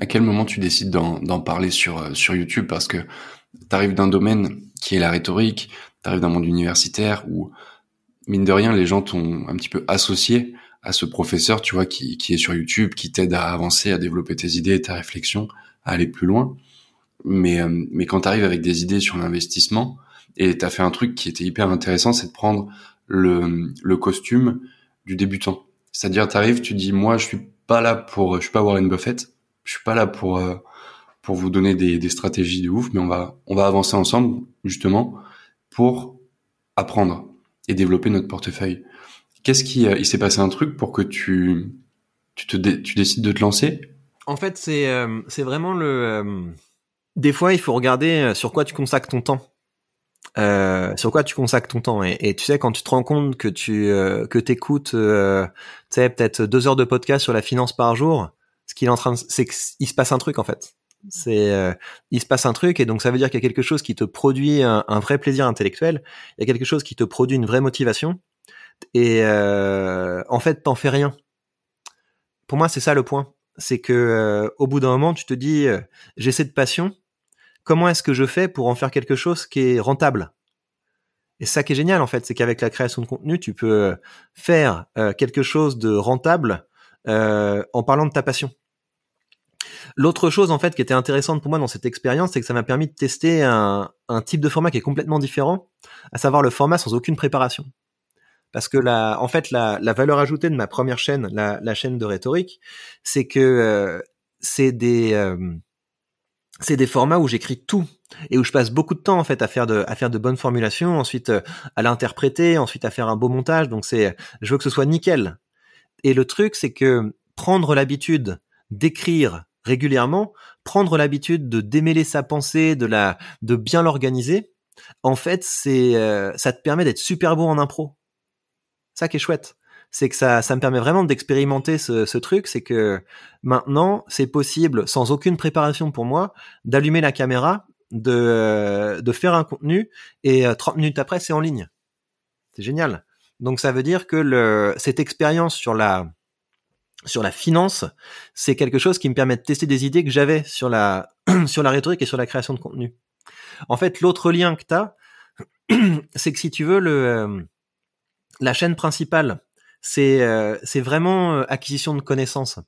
S1: à quel moment tu décides d'en parler sur sur YouTube? Parce que tu arrives d'un domaine qui est la rhétorique, tu arrives d'un monde universitaire où mine de rien les gens t'ont un petit peu associé à ce professeur, tu vois, qui, qui est sur YouTube, qui t'aide à avancer, à développer tes idées, ta réflexion, à aller plus loin. Mais, euh, mais quand tu arrives avec des idées sur l'investissement, et tu as fait un truc qui était hyper intéressant, c'est de prendre le, le costume du débutant. C'est-à-dire, tu arrives, tu dis, moi, je suis pas là pour, je suis pas Warren Buffett, je suis pas là pour, euh, pour vous donner des, des stratégies de ouf, mais on va, on va avancer ensemble, justement, pour apprendre et développer notre portefeuille. Qu'est-ce qui, euh, il s'est passé un truc pour que tu, tu te, tu décides de te lancer?
S2: En fait, c'est, c'est vraiment le, des fois, il faut regarder euh, sur quoi tu consacres ton temps. Euh, sur quoi tu consacres ton temps et, tu sais quand tu te rends compte que tu euh, que t'écoutes euh, tu sais peut-être deux heures de podcast sur la finance par jour ce qu'il est en train c'est qu'il se passe un truc en fait c'est euh, il se passe un truc et donc ça veut dire qu'il y a quelque chose qui te produit un, un, vrai plaisir intellectuel il y a quelque chose qui te produit une vraie motivation et en fait t'en fais rien pour moi c'est ça le point c'est que au bout d'un moment tu te dis j'ai cette passion comment est-ce que je fais pour en faire quelque chose qui est rentable? Et ça qui est génial en fait, c'est qu'avec la création de contenu, tu peux euh, faire euh, quelque chose de rentable euh, en parlant de ta passion. L'autre chose en fait qui était intéressante pour moi dans cette expérience, c'est que ça m'a permis de tester un, type de format qui est complètement différent, à savoir le format sans aucune préparation. Parce que la, en fait, la, valeur ajoutée de ma première chaîne, la, chaîne de rhétorique, c'est que c'est des c'est des formats où j'écris tout et où je passe beaucoup de temps en fait à faire de à faire de bonnes formulations, ensuite euh, à l'interpréter, ensuite à faire un beau montage. Donc c'est je veux que ce soit nickel. Et le truc c'est que prendre l'habitude d'écrire régulièrement, prendre l'habitude de démêler sa pensée, de la de bien l'organiser, en fait, c'est euh, ça te permet d'être super bon en impro. Qui est chouette c'est que ça, ça me permet vraiment d'expérimenter ce, truc, c'est que maintenant, c'est possible, sans aucune préparation pour moi, d'allumer la caméra, de, euh, de faire un contenu, et 30 euh, minutes après, c'est en ligne. C'est génial. Donc ça veut dire que cette expérience sur la, sur la finance, c'est quelque chose qui me permet de tester des idées que j'avais sur la, [clears throat] sur la rhétorique et sur la création de contenu. En fait, l'autre lien que tu as, [clears throat] c'est que si tu veux, le, euh, la chaîne principale c'est euh, vraiment euh, acquisition de connaissances.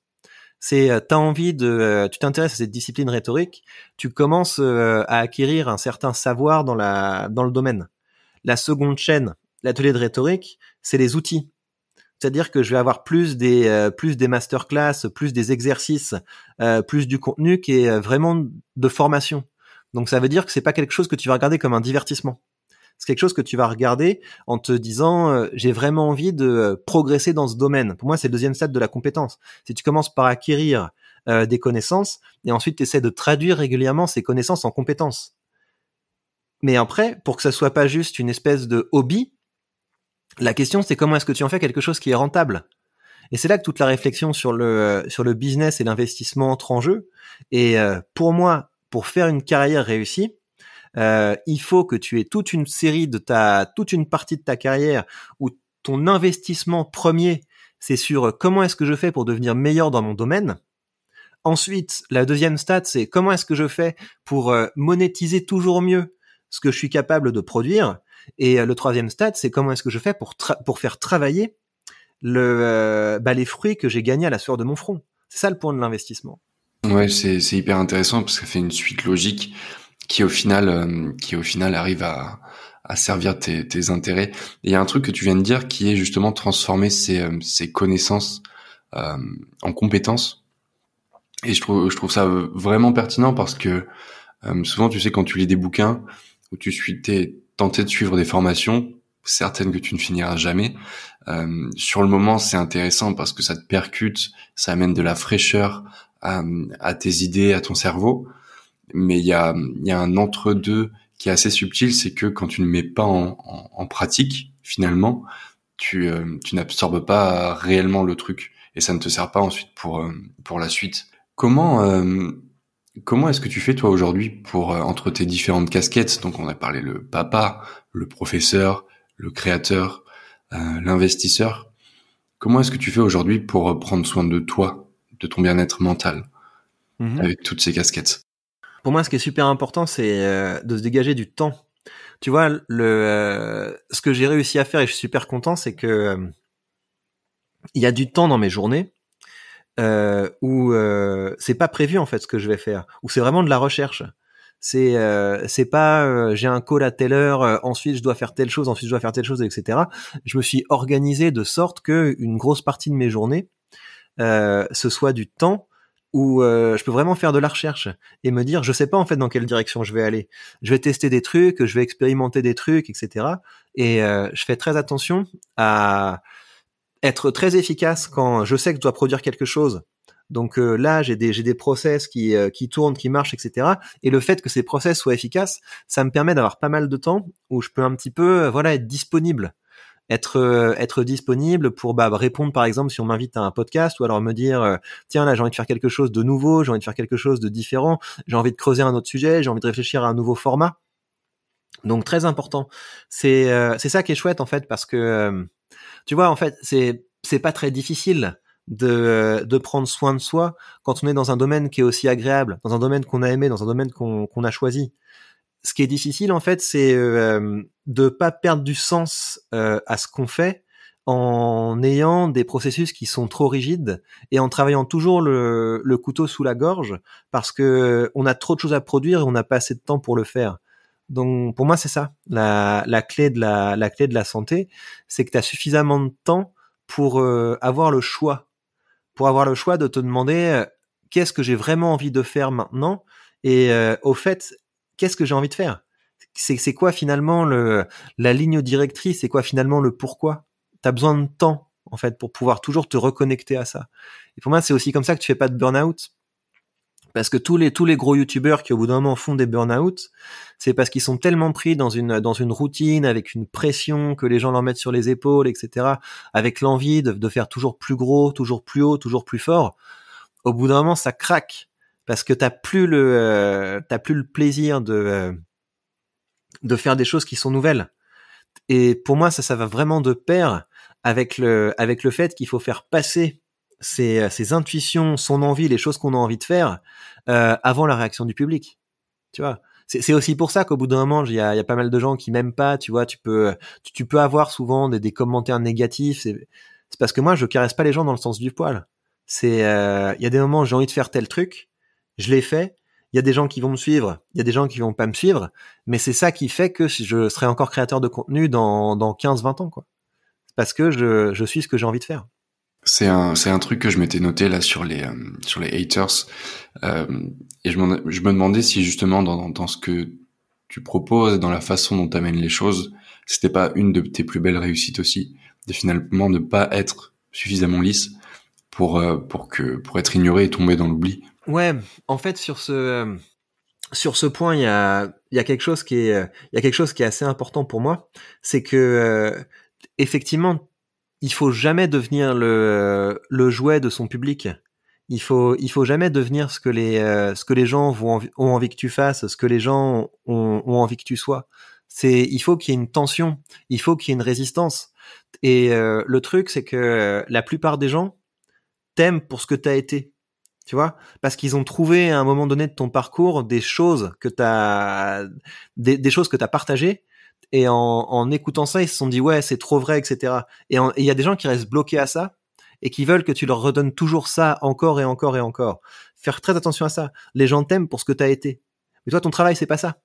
S2: C'est euh, t'as envie de, tu t'intéresses à cette discipline rhétorique, tu commences à acquérir un certain savoir dans la dans le domaine. La seconde chaîne, l'atelier de rhétorique, c'est les outils. C'est-à-dire que je vais avoir plus des plus des masterclass, plus des exercices, plus du contenu qui est vraiment de formation. Donc ça veut dire que c'est pas quelque chose que tu vas regarder comme un divertissement c'est quelque chose que tu vas regarder en te disant euh, j'ai vraiment envie de euh, progresser dans ce domaine. Pour moi, c'est le deuxième stade de la compétence. Si tu commences par acquérir euh, des connaissances et ensuite tu essaies de traduire régulièrement ces connaissances en compétences. Mais après, pour que ça soit pas juste une espèce de hobby, la question c'est comment est-ce que tu en fais quelque chose qui est rentable? Et c'est là que toute la réflexion sur le sur le business et l'investissement entre en jeu. Et pour moi, pour faire une carrière réussie, euh, il faut que tu aies toute une série de ta, toute une partie de ta carrière où ton investissement premier, c'est sur euh, comment est-ce que je fais pour devenir meilleur dans mon domaine. Ensuite, la deuxième stade, c'est comment est-ce que je fais pour euh, monétiser toujours mieux ce que je suis capable de produire. Et le troisième stade, c'est comment est-ce que je fais pour, pour faire travailler le, bah, les fruits que j'ai gagnés à la sueur de mon front. C'est ça le point de l'investissement.
S1: Ouais, c'est hyper intéressant parce que ça fait une suite logique qui au final euh, qui au final arrive à, à servir tes, tes intérêts. Et il y a un truc que tu viens de dire qui est justement transformer ces, euh, ces connaissances euh, en compétences. Et je trouve, je trouve ça vraiment pertinent parce que euh, souvent, tu sais, quand tu lis des bouquins où tu suis, t'es tenté de suivre des formations, certaines que tu ne finiras jamais. Euh, sur le moment, c'est intéressant parce que ça te percute, ça amène de la fraîcheur à, à tes idées, à ton cerveau. Mais il y a, y a un entre-deux qui est assez subtil, c'est que quand tu ne mets pas en, en, pratique, finalement, tu, euh, tu n'absorbes pas réellement le truc et ça ne te sert pas ensuite pour, euh, pour la suite. Comment, euh, comment est-ce que tu fais toi aujourd'hui pour entre tes différentes casquettes? Donc on a parlé le papa, le professeur, le créateur, l'investisseur. Comment est-ce que tu fais aujourd'hui pour prendre soin de toi, de ton bien-être mental, mmh avec toutes ces casquettes?
S2: Pour moi, ce qui est super important, c'est euh, de se dégager du temps. Tu vois, le, euh, ce que j'ai réussi à faire et je suis super content, c'est que euh, il y a du temps dans mes journées euh, où c'est pas prévu en fait ce que je vais faire, où c'est vraiment de la recherche. C'est c'est pas j'ai un call à telle heure, ensuite je dois faire telle chose, ensuite je dois faire telle chose, etc. Je me suis organisé de sorte que une grosse partie de mes journées ce soit du temps où euh, je peux vraiment faire de la recherche et me dire je sais pas en fait dans quelle direction je vais aller. Je vais tester des trucs, je vais expérimenter des trucs, etc. Et euh, je fais très attention à être très efficace quand je sais que je dois produire quelque chose. Donc euh, là, j'ai des j'ai des process qui qui tournent, qui marchent, etc. Et le fait que ces process soient efficaces, ça me permet d'avoir pas mal de temps où je peux un petit peu voilà être disponible être euh, être disponible pour bah, répondre par exemple si on m'invite à un podcast ou alors me dire euh, tiens là j'ai envie de faire quelque chose de nouveau j'ai envie de faire quelque chose de différent j'ai envie de creuser un autre sujet j'ai envie de réfléchir à un nouveau format donc très important. C'est euh, c'est ça qui est chouette en fait parce que tu vois en fait c'est c'est pas très difficile de, de prendre soin de soi quand on est dans un domaine qui est aussi agréable, dans un domaine qu'on a aimé, dans un domaine qu'on qu'on a choisi ce qui est difficile en fait, c'est euh, de pas perdre du sens euh, à ce qu'on fait en ayant des processus qui sont trop rigides et en travaillant toujours le, couteau sous la gorge parce que on a trop de choses à produire et on n'a pas assez de temps pour le faire. Donc pour moi c'est ça la, clé de la, clé de la santé, c'est que tu as suffisamment de temps pour euh, avoir le choix, pour avoir le choix de te demander euh, qu'est-ce que j'ai vraiment envie de faire maintenant et au fait qu'est-ce que j'ai envie de faire? C'est quoi finalement le la ligne directrice? C'est quoi finalement le pourquoi? Tu as besoin de temps en fait pour pouvoir toujours te reconnecter à ça. Et pour moi c'est aussi comme ça que tu fais pas de burn-out. Parce que tous les tous les gros youtubeurs qui au bout d'un moment font des burn-out c'est parce qu'ils sont tellement pris dans une dans une routine avec une pression que les gens leur mettent sur les épaules etc avec l'envie de, de faire toujours plus gros toujours plus haut toujours plus fort. Au bout d'un moment ça craque parce que t'as plus le euh, t'as plus le plaisir de euh, de faire des choses qui sont nouvelles. Et pour moi, ça, ça va vraiment de pair avec le avec le fait qu'il faut faire passer ses, ses intuitions, son envie, les choses qu'on a envie de faire euh, avant la réaction du public. Tu vois? C'est aussi pour ça qu'au bout d'un moment, il y a, y a, pas mal de gens qui m'aiment pas. Tu vois, tu peux tu, peux avoir souvent des, des commentaires négatifs. C'est parce que moi, je caresse pas les gens dans le sens du poil. C'est euh, il y a des moments où j'ai envie de faire tel truc je l'ai fait. Il y a des gens qui vont me suivre, il y a des gens qui vont pas me suivre, mais c'est ça qui fait que je serai encore créateur de contenu dans, dans 15-20 ans, quoi. Parce que je, je suis ce que j'ai envie de faire.
S1: C'est un, c'est un truc que je m'étais noté là sur les, euh, sur les haters. Euh, et je, je me demandais si justement dans, dans ce que tu proposes, dans la façon dont tu amènes les choses, c'était pas une de tes plus belles réussites aussi, de finalement ne pas être suffisamment lisse pour, euh, pour que, pour être ignoré et tomber dans l'oubli.
S2: Ouais, en fait sur ce sur ce point, il y a y a quelque chose qui est il y a quelque chose qui est assez important pour moi, c'est que euh, effectivement, il faut jamais devenir le le jouet de son public. Il faut il faut jamais devenir ce que les euh, ce que les gens vont ont envie que tu fasses, ce que les gens ont, ont envie que tu sois. C'est il faut qu'il y ait une tension, il faut qu'il y ait une résistance. Et euh, le truc c'est que la plupart des gens t'aiment pour ce que t'as été tu vois? Parce qu'ils ont trouvé à un moment donné de ton parcours des choses que t'as des, choses que t'as partagées et en, écoutant ça ils se sont dit ouais c'est trop vrai etc et il y a des gens qui restent bloqués à ça et qui veulent que tu leur redonnes toujours ça encore et encore et encore. Faire très attention à ça. Les gens t'aiment pour ce que t'as été. Mais toi ton travail c'est pas ça.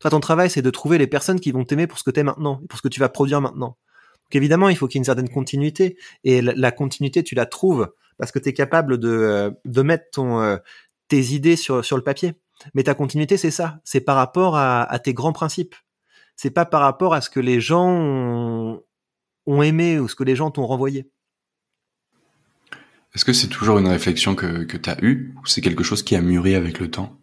S2: Toi ton travail c'est de trouver les personnes qui vont t'aimer pour ce que t'es maintenant pour ce que tu vas produire maintenant. Donc évidemment il faut qu'il y ait une certaine continuité et la continuité tu la trouves parce que tu es capable de, euh, de mettre ton, euh, tes idées sur sur le papier. Mais ta continuité, c'est ça. C'est par rapport à, tes grands principes. C'est pas par rapport à ce que les gens ont, ont aimé ou ce que les gens t'ont renvoyé.
S1: Est-ce que c'est toujours une réflexion que, que tu as eue ou c'est quelque chose qui a mûri avec le temps?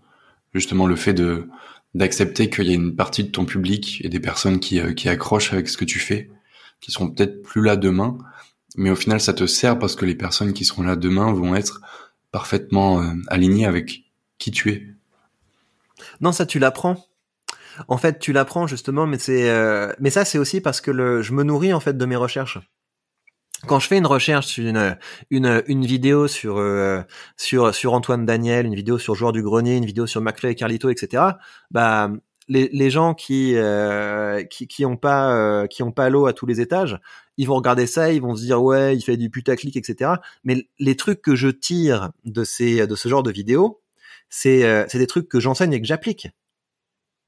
S1: Justement, le fait de d'accepter qu'il y a une partie de ton public et des personnes qui, euh, qui accrochent avec ce que tu fais, qui seront peut-être plus là demain, mais au final, ça te sert parce que les personnes qui seront là demain vont être parfaitement euh, alignées avec qui tu es.
S2: Non, ça tu l'apprends. En fait, tu l'apprends justement, mais c'est, euh, mais ça c'est aussi parce que le, je me nourris en fait de mes recherches quand je fais une recherche sur une une, une vidéo sur euh, sur sur Antoine Daniel, une vidéo sur Joueur du Grenier, une vidéo sur McFly et Carlito, etc. Bah les, les gens qui, euh, qui qui ont pas euh, qui ont pas l'eau à tous les étages, ils vont regarder ça, ils vont se dire ouais, il fait du putaclic, etc. Mais les trucs que je tire de ces de ce genre de vidéos, c'est c'est des trucs que j'enseigne et que j'applique.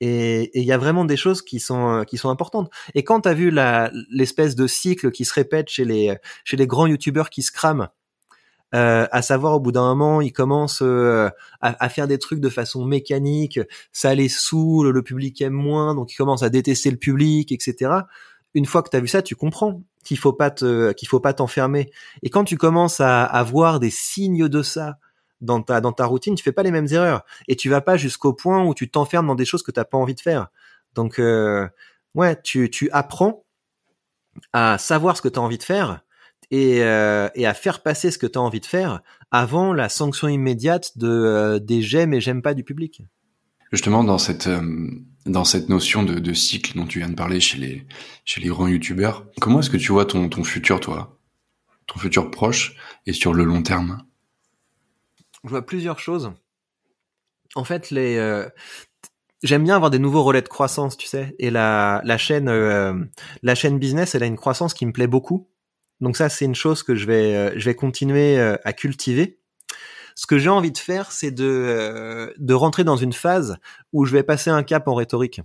S2: Et il y a vraiment des choses qui sont euh, qui sont importantes. Et quand tu as vu la l'espèce de cycle qui se répète chez les chez les grands youtubeurs qui se crament, euh, à savoir au bout d'un moment ils commencent euh, à, faire des trucs de façon mécanique, ça les saoule, le public aime moins, donc ils commencent à détester le public, etc. Une fois que tu as vu ça, tu comprends qu'il faut pas te qu'il faut pas t'enfermer. Et quand tu commences à, voir des signes de ça dans ta dans ta routine, tu fais pas les mêmes erreurs et tu vas pas jusqu'au point où tu t'enfermes dans des choses que t'as pas envie de faire. Donc euh, ouais, tu tu apprends à savoir ce que tu as envie de faire et, euh, et à faire passer ce que tu as envie de faire avant la sanction immédiate de euh, des j'aime et j'aime pas du public.
S1: Justement dans cette dans cette notion de, de cycle dont tu viens de parler chez les chez les grands youtubeurs, comment est-ce que tu vois ton ton futur toi, ton futur proche et sur le long terme?
S2: je vois plusieurs choses. En fait, les euh, j'aime bien avoir des nouveaux relais de croissance, tu sais. Et la la chaîne euh, la chaîne business, elle a une croissance qui me plaît beaucoup. Donc ça, c'est une chose que je vais euh, je vais continuer à cultiver. Ce que j'ai envie de faire, c'est de de rentrer dans une phase où je vais passer un cap en rhétorique.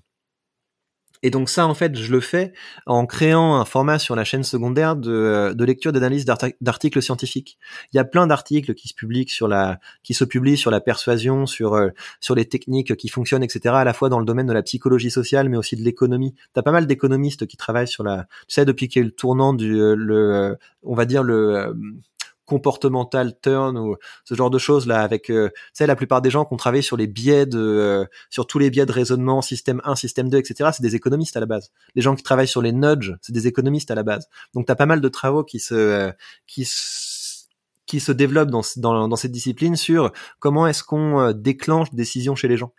S2: Et donc ça, en fait, je le fais en créant un format sur la chaîne secondaire de, euh, de lecture d'analyse d'articles scientifiques. Il y a plein d'articles qui se publient sur la, qui se publient sur la persuasion, sur euh, sur les techniques qui fonctionnent, etc. À la fois dans le domaine de la psychologie sociale, mais aussi de l'économie. T'as pas mal d'économistes qui travaillent sur la, tu sais, depuis qu'il y a eu le tournant du, euh, le, on va dire le comportemental turn ou ce genre de choses là avec euh, tu sais la plupart des gens qui ont travaillé sur les biais de euh, sur tous les biais de raisonnement système 1 système 2 etc c'est des économistes à la base. Les gens qui travaillent sur les nudges c'est des économistes à la base. Donc tu as pas mal de travaux qui se euh, qui qui se développent dans, dans, dans cette discipline sur comment est-ce qu'on euh, déclenche des décisions chez les gens.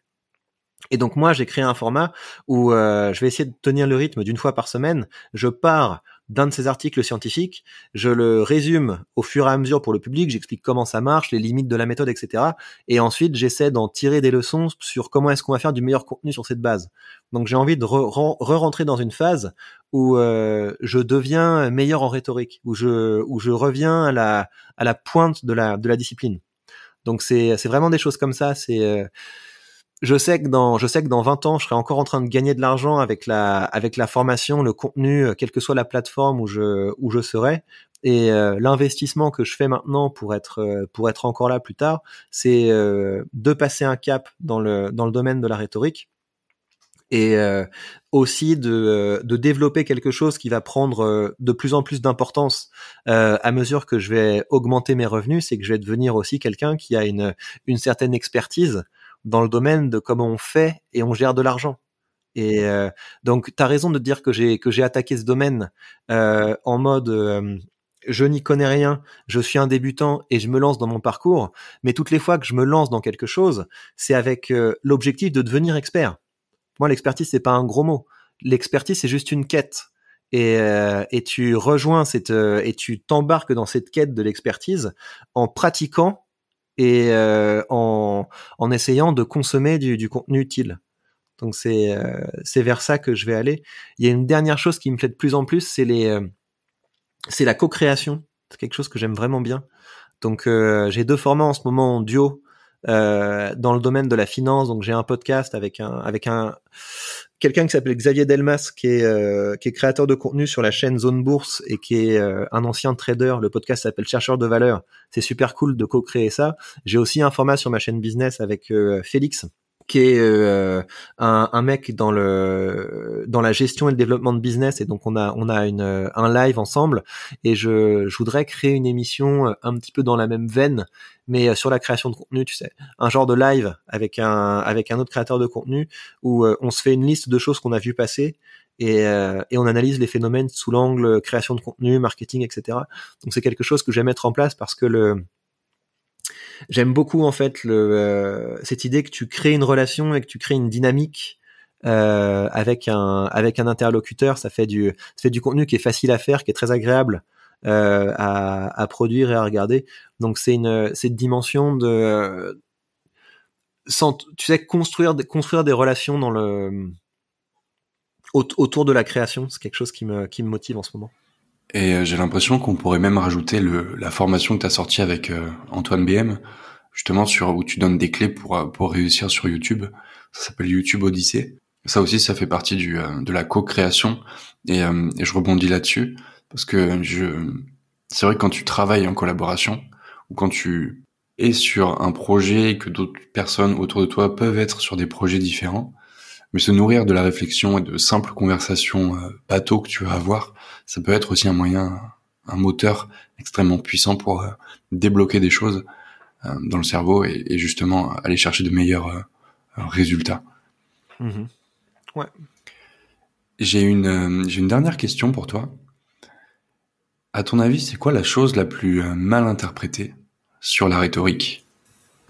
S2: Et donc moi j'ai créé un format où je vais essayer de tenir le rythme d'une fois par semaine. Je pars d'un de ces articles scientifiques, je le résume au fur et à mesure pour le public, j'explique comment ça marche, les limites de la méthode, etc. Et ensuite, j'essaie d'en tirer des leçons sur comment est-ce qu'on va faire du meilleur contenu sur cette base. Donc j'ai envie de re-rentrer dans une phase où euh, je deviens meilleur en rhétorique, où je, où je reviens à la, à la pointe de la, de la discipline. Donc c'est vraiment des choses comme ça, c'est... Euh, je sais que dans je sais que dans 20 ans, je serai encore en train de gagner de l'argent avec la avec la formation, le contenu, euh, quelle que soit la plateforme où je où je serai. Et euh, l'investissement que je fais maintenant pour être euh, pour être encore là plus tard, c'est de passer un cap dans le dans le domaine de la rhétorique et aussi de, de développer quelque chose qui va prendre de plus en plus d'importance à mesure que je vais augmenter mes revenus, c'est que je vais devenir aussi quelqu'un qui a une, une certaine expertise dans le domaine de comment on fait et on gère de l'argent. Et euh, donc, tu as raison de dire que j'ai que j'ai attaqué ce domaine euh, en mode euh, je n'y connais rien, je suis un débutant et je me lance dans mon parcours. Mais toutes les fois que je me lance dans quelque chose, c'est avec l'objectif de devenir expert. Moi, l'expertise c'est pas un gros mot. L'expertise c'est juste une quête. Et, et tu rejoins cette et tu t'embarques dans cette quête de l'expertise en pratiquant et euh, en, en essayant de consommer du, du contenu utile. Donc c'est euh, c'est vers ça que je vais aller. Il y a une dernière chose qui me plaît de plus en plus, c'est les euh, c'est la co-création. C'est quelque chose que j'aime vraiment bien. Donc j'ai deux formats en ce moment en duo dans le domaine de la finance. Donc j'ai un podcast avec un avec un quelqu'un qui s'appelle Xavier Delmas, qui est, euh, qui est créateur de contenu sur la chaîne Zone Bourse et qui est euh, un ancien trader. Le podcast s'appelle Chercheur de valeur. C'est super cool de co-créer ça. J'ai aussi un format sur ma chaîne business avec Félix, qui est euh, un, un, mec dans le dans la gestion et le développement de business et donc on a on a une un live ensemble et je, je voudrais créer une émission euh, un petit peu dans la même veine mais euh, sur la création de contenu tu sais un genre de live avec un avec un autre créateur de contenu où on se fait une liste de choses qu'on a vu passer et, et, on analyse les phénomènes sous l'angle création de contenu, marketing, etc. Donc c'est quelque chose que j'aime mettre en place parce que le, J'aime beaucoup en fait le, euh, cette idée que tu crées une relation et que tu crées une dynamique euh, avec un avec un interlocuteur. Ça fait du ça fait du contenu qui est facile à faire, qui est très agréable euh, à, à, produire et à regarder. Donc c'est une cette dimension de sans, tu sais construire construire des relations dans le autour de la création. C'est quelque chose qui me qui me motive en ce moment.
S1: Et euh, j'ai l'impression qu'on pourrait même rajouter le, la formation que tu as sortie avec euh, Antoine BM, justement sur où tu donnes des clés pour euh, pour réussir sur YouTube. Ça s'appelle YouTube Odyssée. Ça aussi, ça fait partie du de la co-création et, et, je rebondis là-dessus parce que je c'est vrai que quand tu travailles en collaboration ou quand tu es sur un projet et que d'autres personnes autour de toi peuvent être sur des projets différents, mais se nourrir de la réflexion et de simples conversations euh, bateaux que tu vas avoir, ça peut être aussi un moyen, un moteur extrêmement puissant pour euh, débloquer des choses euh, dans le cerveau et, et, justement aller chercher de meilleurs résultats.
S2: Mmh. Ouais.
S1: J'ai une, j'ai une dernière question pour toi. À ton avis, c'est quoi la chose la plus mal interprétée sur la rhétorique?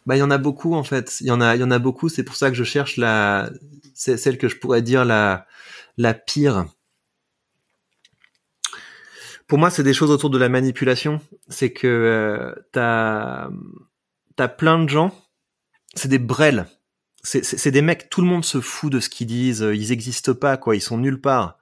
S2: Bah, il y en a beaucoup en fait. Il y en a, il a beaucoup. C'est pour ça que je cherche la, c'est celle que je pourrais dire la, la pire. Pour moi, c'est des choses autour de la manipulation. C'est que euh, t'as, t'as plein de gens. C'est des brels. C'est, des mecs. Tout le monde se fout de ce qu'ils disent. Ils existent pas, quoi. Ils sont nulle part.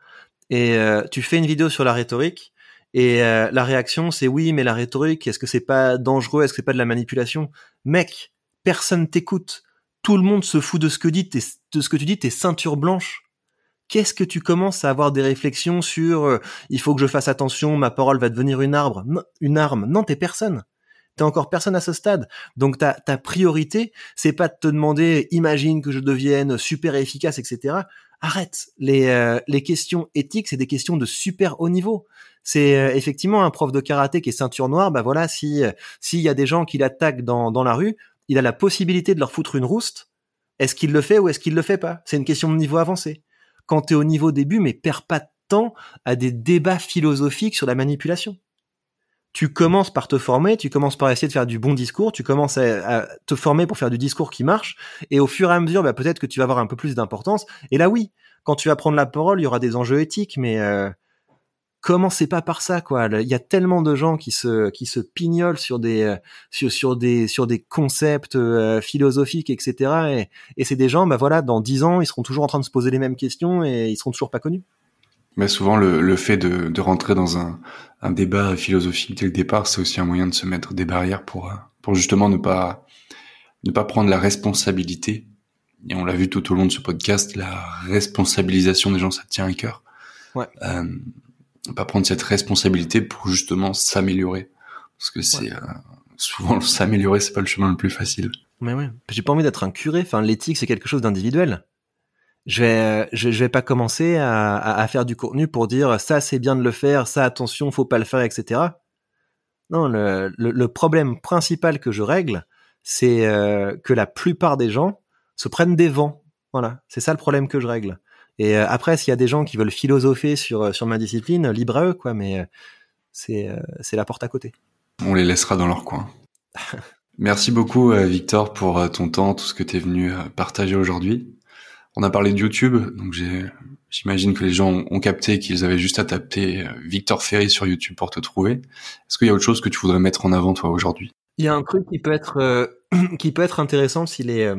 S2: Et euh, tu fais une vidéo sur la rhétorique. Et euh, la réaction, c'est oui, mais la rhétorique, est-ce que c'est pas dangereux? Est-ce que c'est pas de la manipulation? Mec, personne t'écoute. Tout le monde se fout de ce que, de ce que tu dis, t'es ceinture blanche. Qu'est-ce que tu commences à avoir des réflexions sur euh, il faut que je fasse attention, ma parole va devenir une arbre, une arme. Non, t'es personne. T'es encore personne à ce stade. Donc ta, ta priorité, c'est pas de te demander imagine que je devienne super efficace, etc. Arrête. Les, euh, les questions éthiques, c'est des questions de super haut niveau. C'est euh, effectivement un prof de karaté qui est ceinture noire. Bah voilà, si s'il y a des gens qui l'attaquent dans la rue, il a la possibilité de leur foutre une rouste. Est-ce qu'il le fait ou est-ce qu'il le fait pas? C'est une question de niveau avancé. Quand tu es au niveau début, mais perds pas de temps à des débats philosophiques sur la manipulation. Tu commences par te former, tu commences par essayer de faire du bon discours, tu commences à, te former pour faire du discours qui marche, et au fur et à mesure, bah, peut-être que tu vas avoir un peu plus d'importance. Et là, oui, quand tu vas prendre la parole, il y aura des enjeux éthiques, mais euh, commencez pas par ça quoi. Il y a tellement de gens qui se qui se pignolent sur des euh, sur, sur des sur des concepts euh, philosophiques etc et, et c'est des gens bah voilà dans dix ans ils seront toujours en train de se poser les mêmes questions et ils seront toujours pas connus.
S1: Mais souvent le, le fait de, de rentrer dans un, un débat philosophique dès le départ c'est aussi un moyen de se mettre des barrières pour euh, pour justement ne pas ne pas prendre la responsabilité. Et on l'a vu tout au long de ce podcast la responsabilisation des gens ça tient à cœur.
S2: Ouais.
S1: Euh, pas prendre cette responsabilité pour justement s'améliorer. Parce que c'est euh, souvent s'améliorer c'est pas le chemin le plus facile.
S2: Mais ouais. J'ai pas envie d'être un curé. Enfin l'éthique c'est quelque chose d'individuel. Je vais je, vais pas commencer à, à, faire du contenu pour dire ça c'est bien de le faire ça attention faut pas le faire etc non le, le, problème principal que je règle c'est euh, que la plupart des gens se prennent des vents. Voilà. C'est ça le problème que je règle et euh, après, s'il y a des gens qui veulent philosopher sur euh, sur ma discipline, libre à eux, quoi. Mais euh, c'est c'est la porte à côté.
S1: On les laissera dans leur coin. [laughs] Merci beaucoup, Victor, pour ton temps, tout ce que tu es venu partager aujourd'hui. On a parlé de YouTube, donc j'imagine que les gens ont capté qu'ils avaient juste à taper Victor Ferry sur YouTube pour te trouver. Est-ce qu'il y a autre chose que tu voudrais mettre en avant, toi, aujourd'hui?
S2: Il y a un truc qui peut être [clears throat] qui peut être intéressant s'il est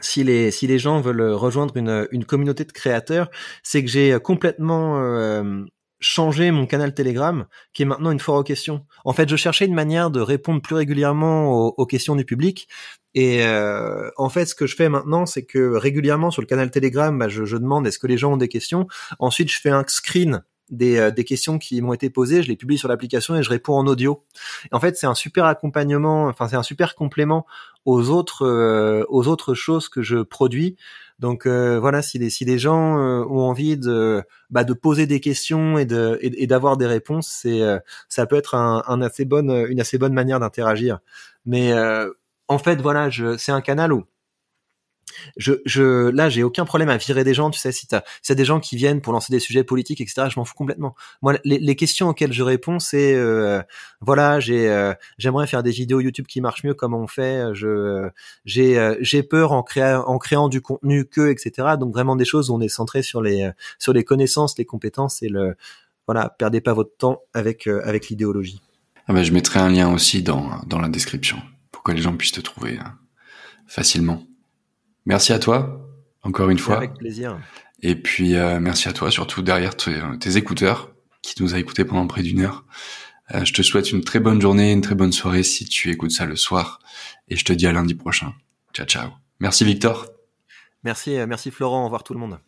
S2: si les si les gens veulent rejoindre une une communauté de créateurs, c'est que j'ai complètement euh, changé mon canal Telegram, qui est maintenant une foire aux questions. En fait, je cherchais une manière de répondre plus régulièrement aux, questions du public. Et euh, en fait, ce que je fais maintenant, c'est que régulièrement sur le canal Telegram, bah, je, je, demande est-ce que les gens ont des questions. Ensuite, je fais un screen des, euh, des questions qui m'ont été posées, je les publie sur l'application et je réponds en audio. en fait, c'est un super accompagnement, enfin c'est un super complément aux autres euh, aux autres choses que je produis. Donc euh, voilà, si les si les gens ont envie de bah, de poser des questions et de et, d'avoir des réponses, c'est ça peut être un, un, assez bonne une assez bonne manière d'interagir. Mais en fait, voilà, je c'est un canal où je, je, là, j'ai aucun problème à virer des gens. Tu sais, si t'as, si des gens qui viennent pour lancer des sujets politiques, etc., je m'en fous complètement. Moi, les, les, questions auxquelles je réponds, c'est, euh, voilà, j'ai, euh, j'aimerais faire des vidéos YouTube qui marchent mieux, comment on fait. Je, j'ai, euh, j'ai peur en créant, en créant du contenu que, etc. Donc vraiment des choses où on est centré sur les, sur les connaissances, les compétences et le, voilà, perdez pas votre temps avec, avec l'idéologie.
S1: Ah ben, je mettrai un lien aussi dans, dans la description pour que les gens puissent te trouver facilement. Merci à toi, encore une fois.
S2: Avec plaisir.
S1: Et puis euh, merci à toi, surtout derrière tes, écouteurs, qui nous a écoutés pendant près d'une heure. Euh, je te souhaite une très bonne journée, une très bonne soirée si tu écoutes ça le soir. Et je te dis à lundi prochain. Ciao, ciao. Merci Victor.
S2: Merci, euh, merci Florent. Au revoir tout le monde.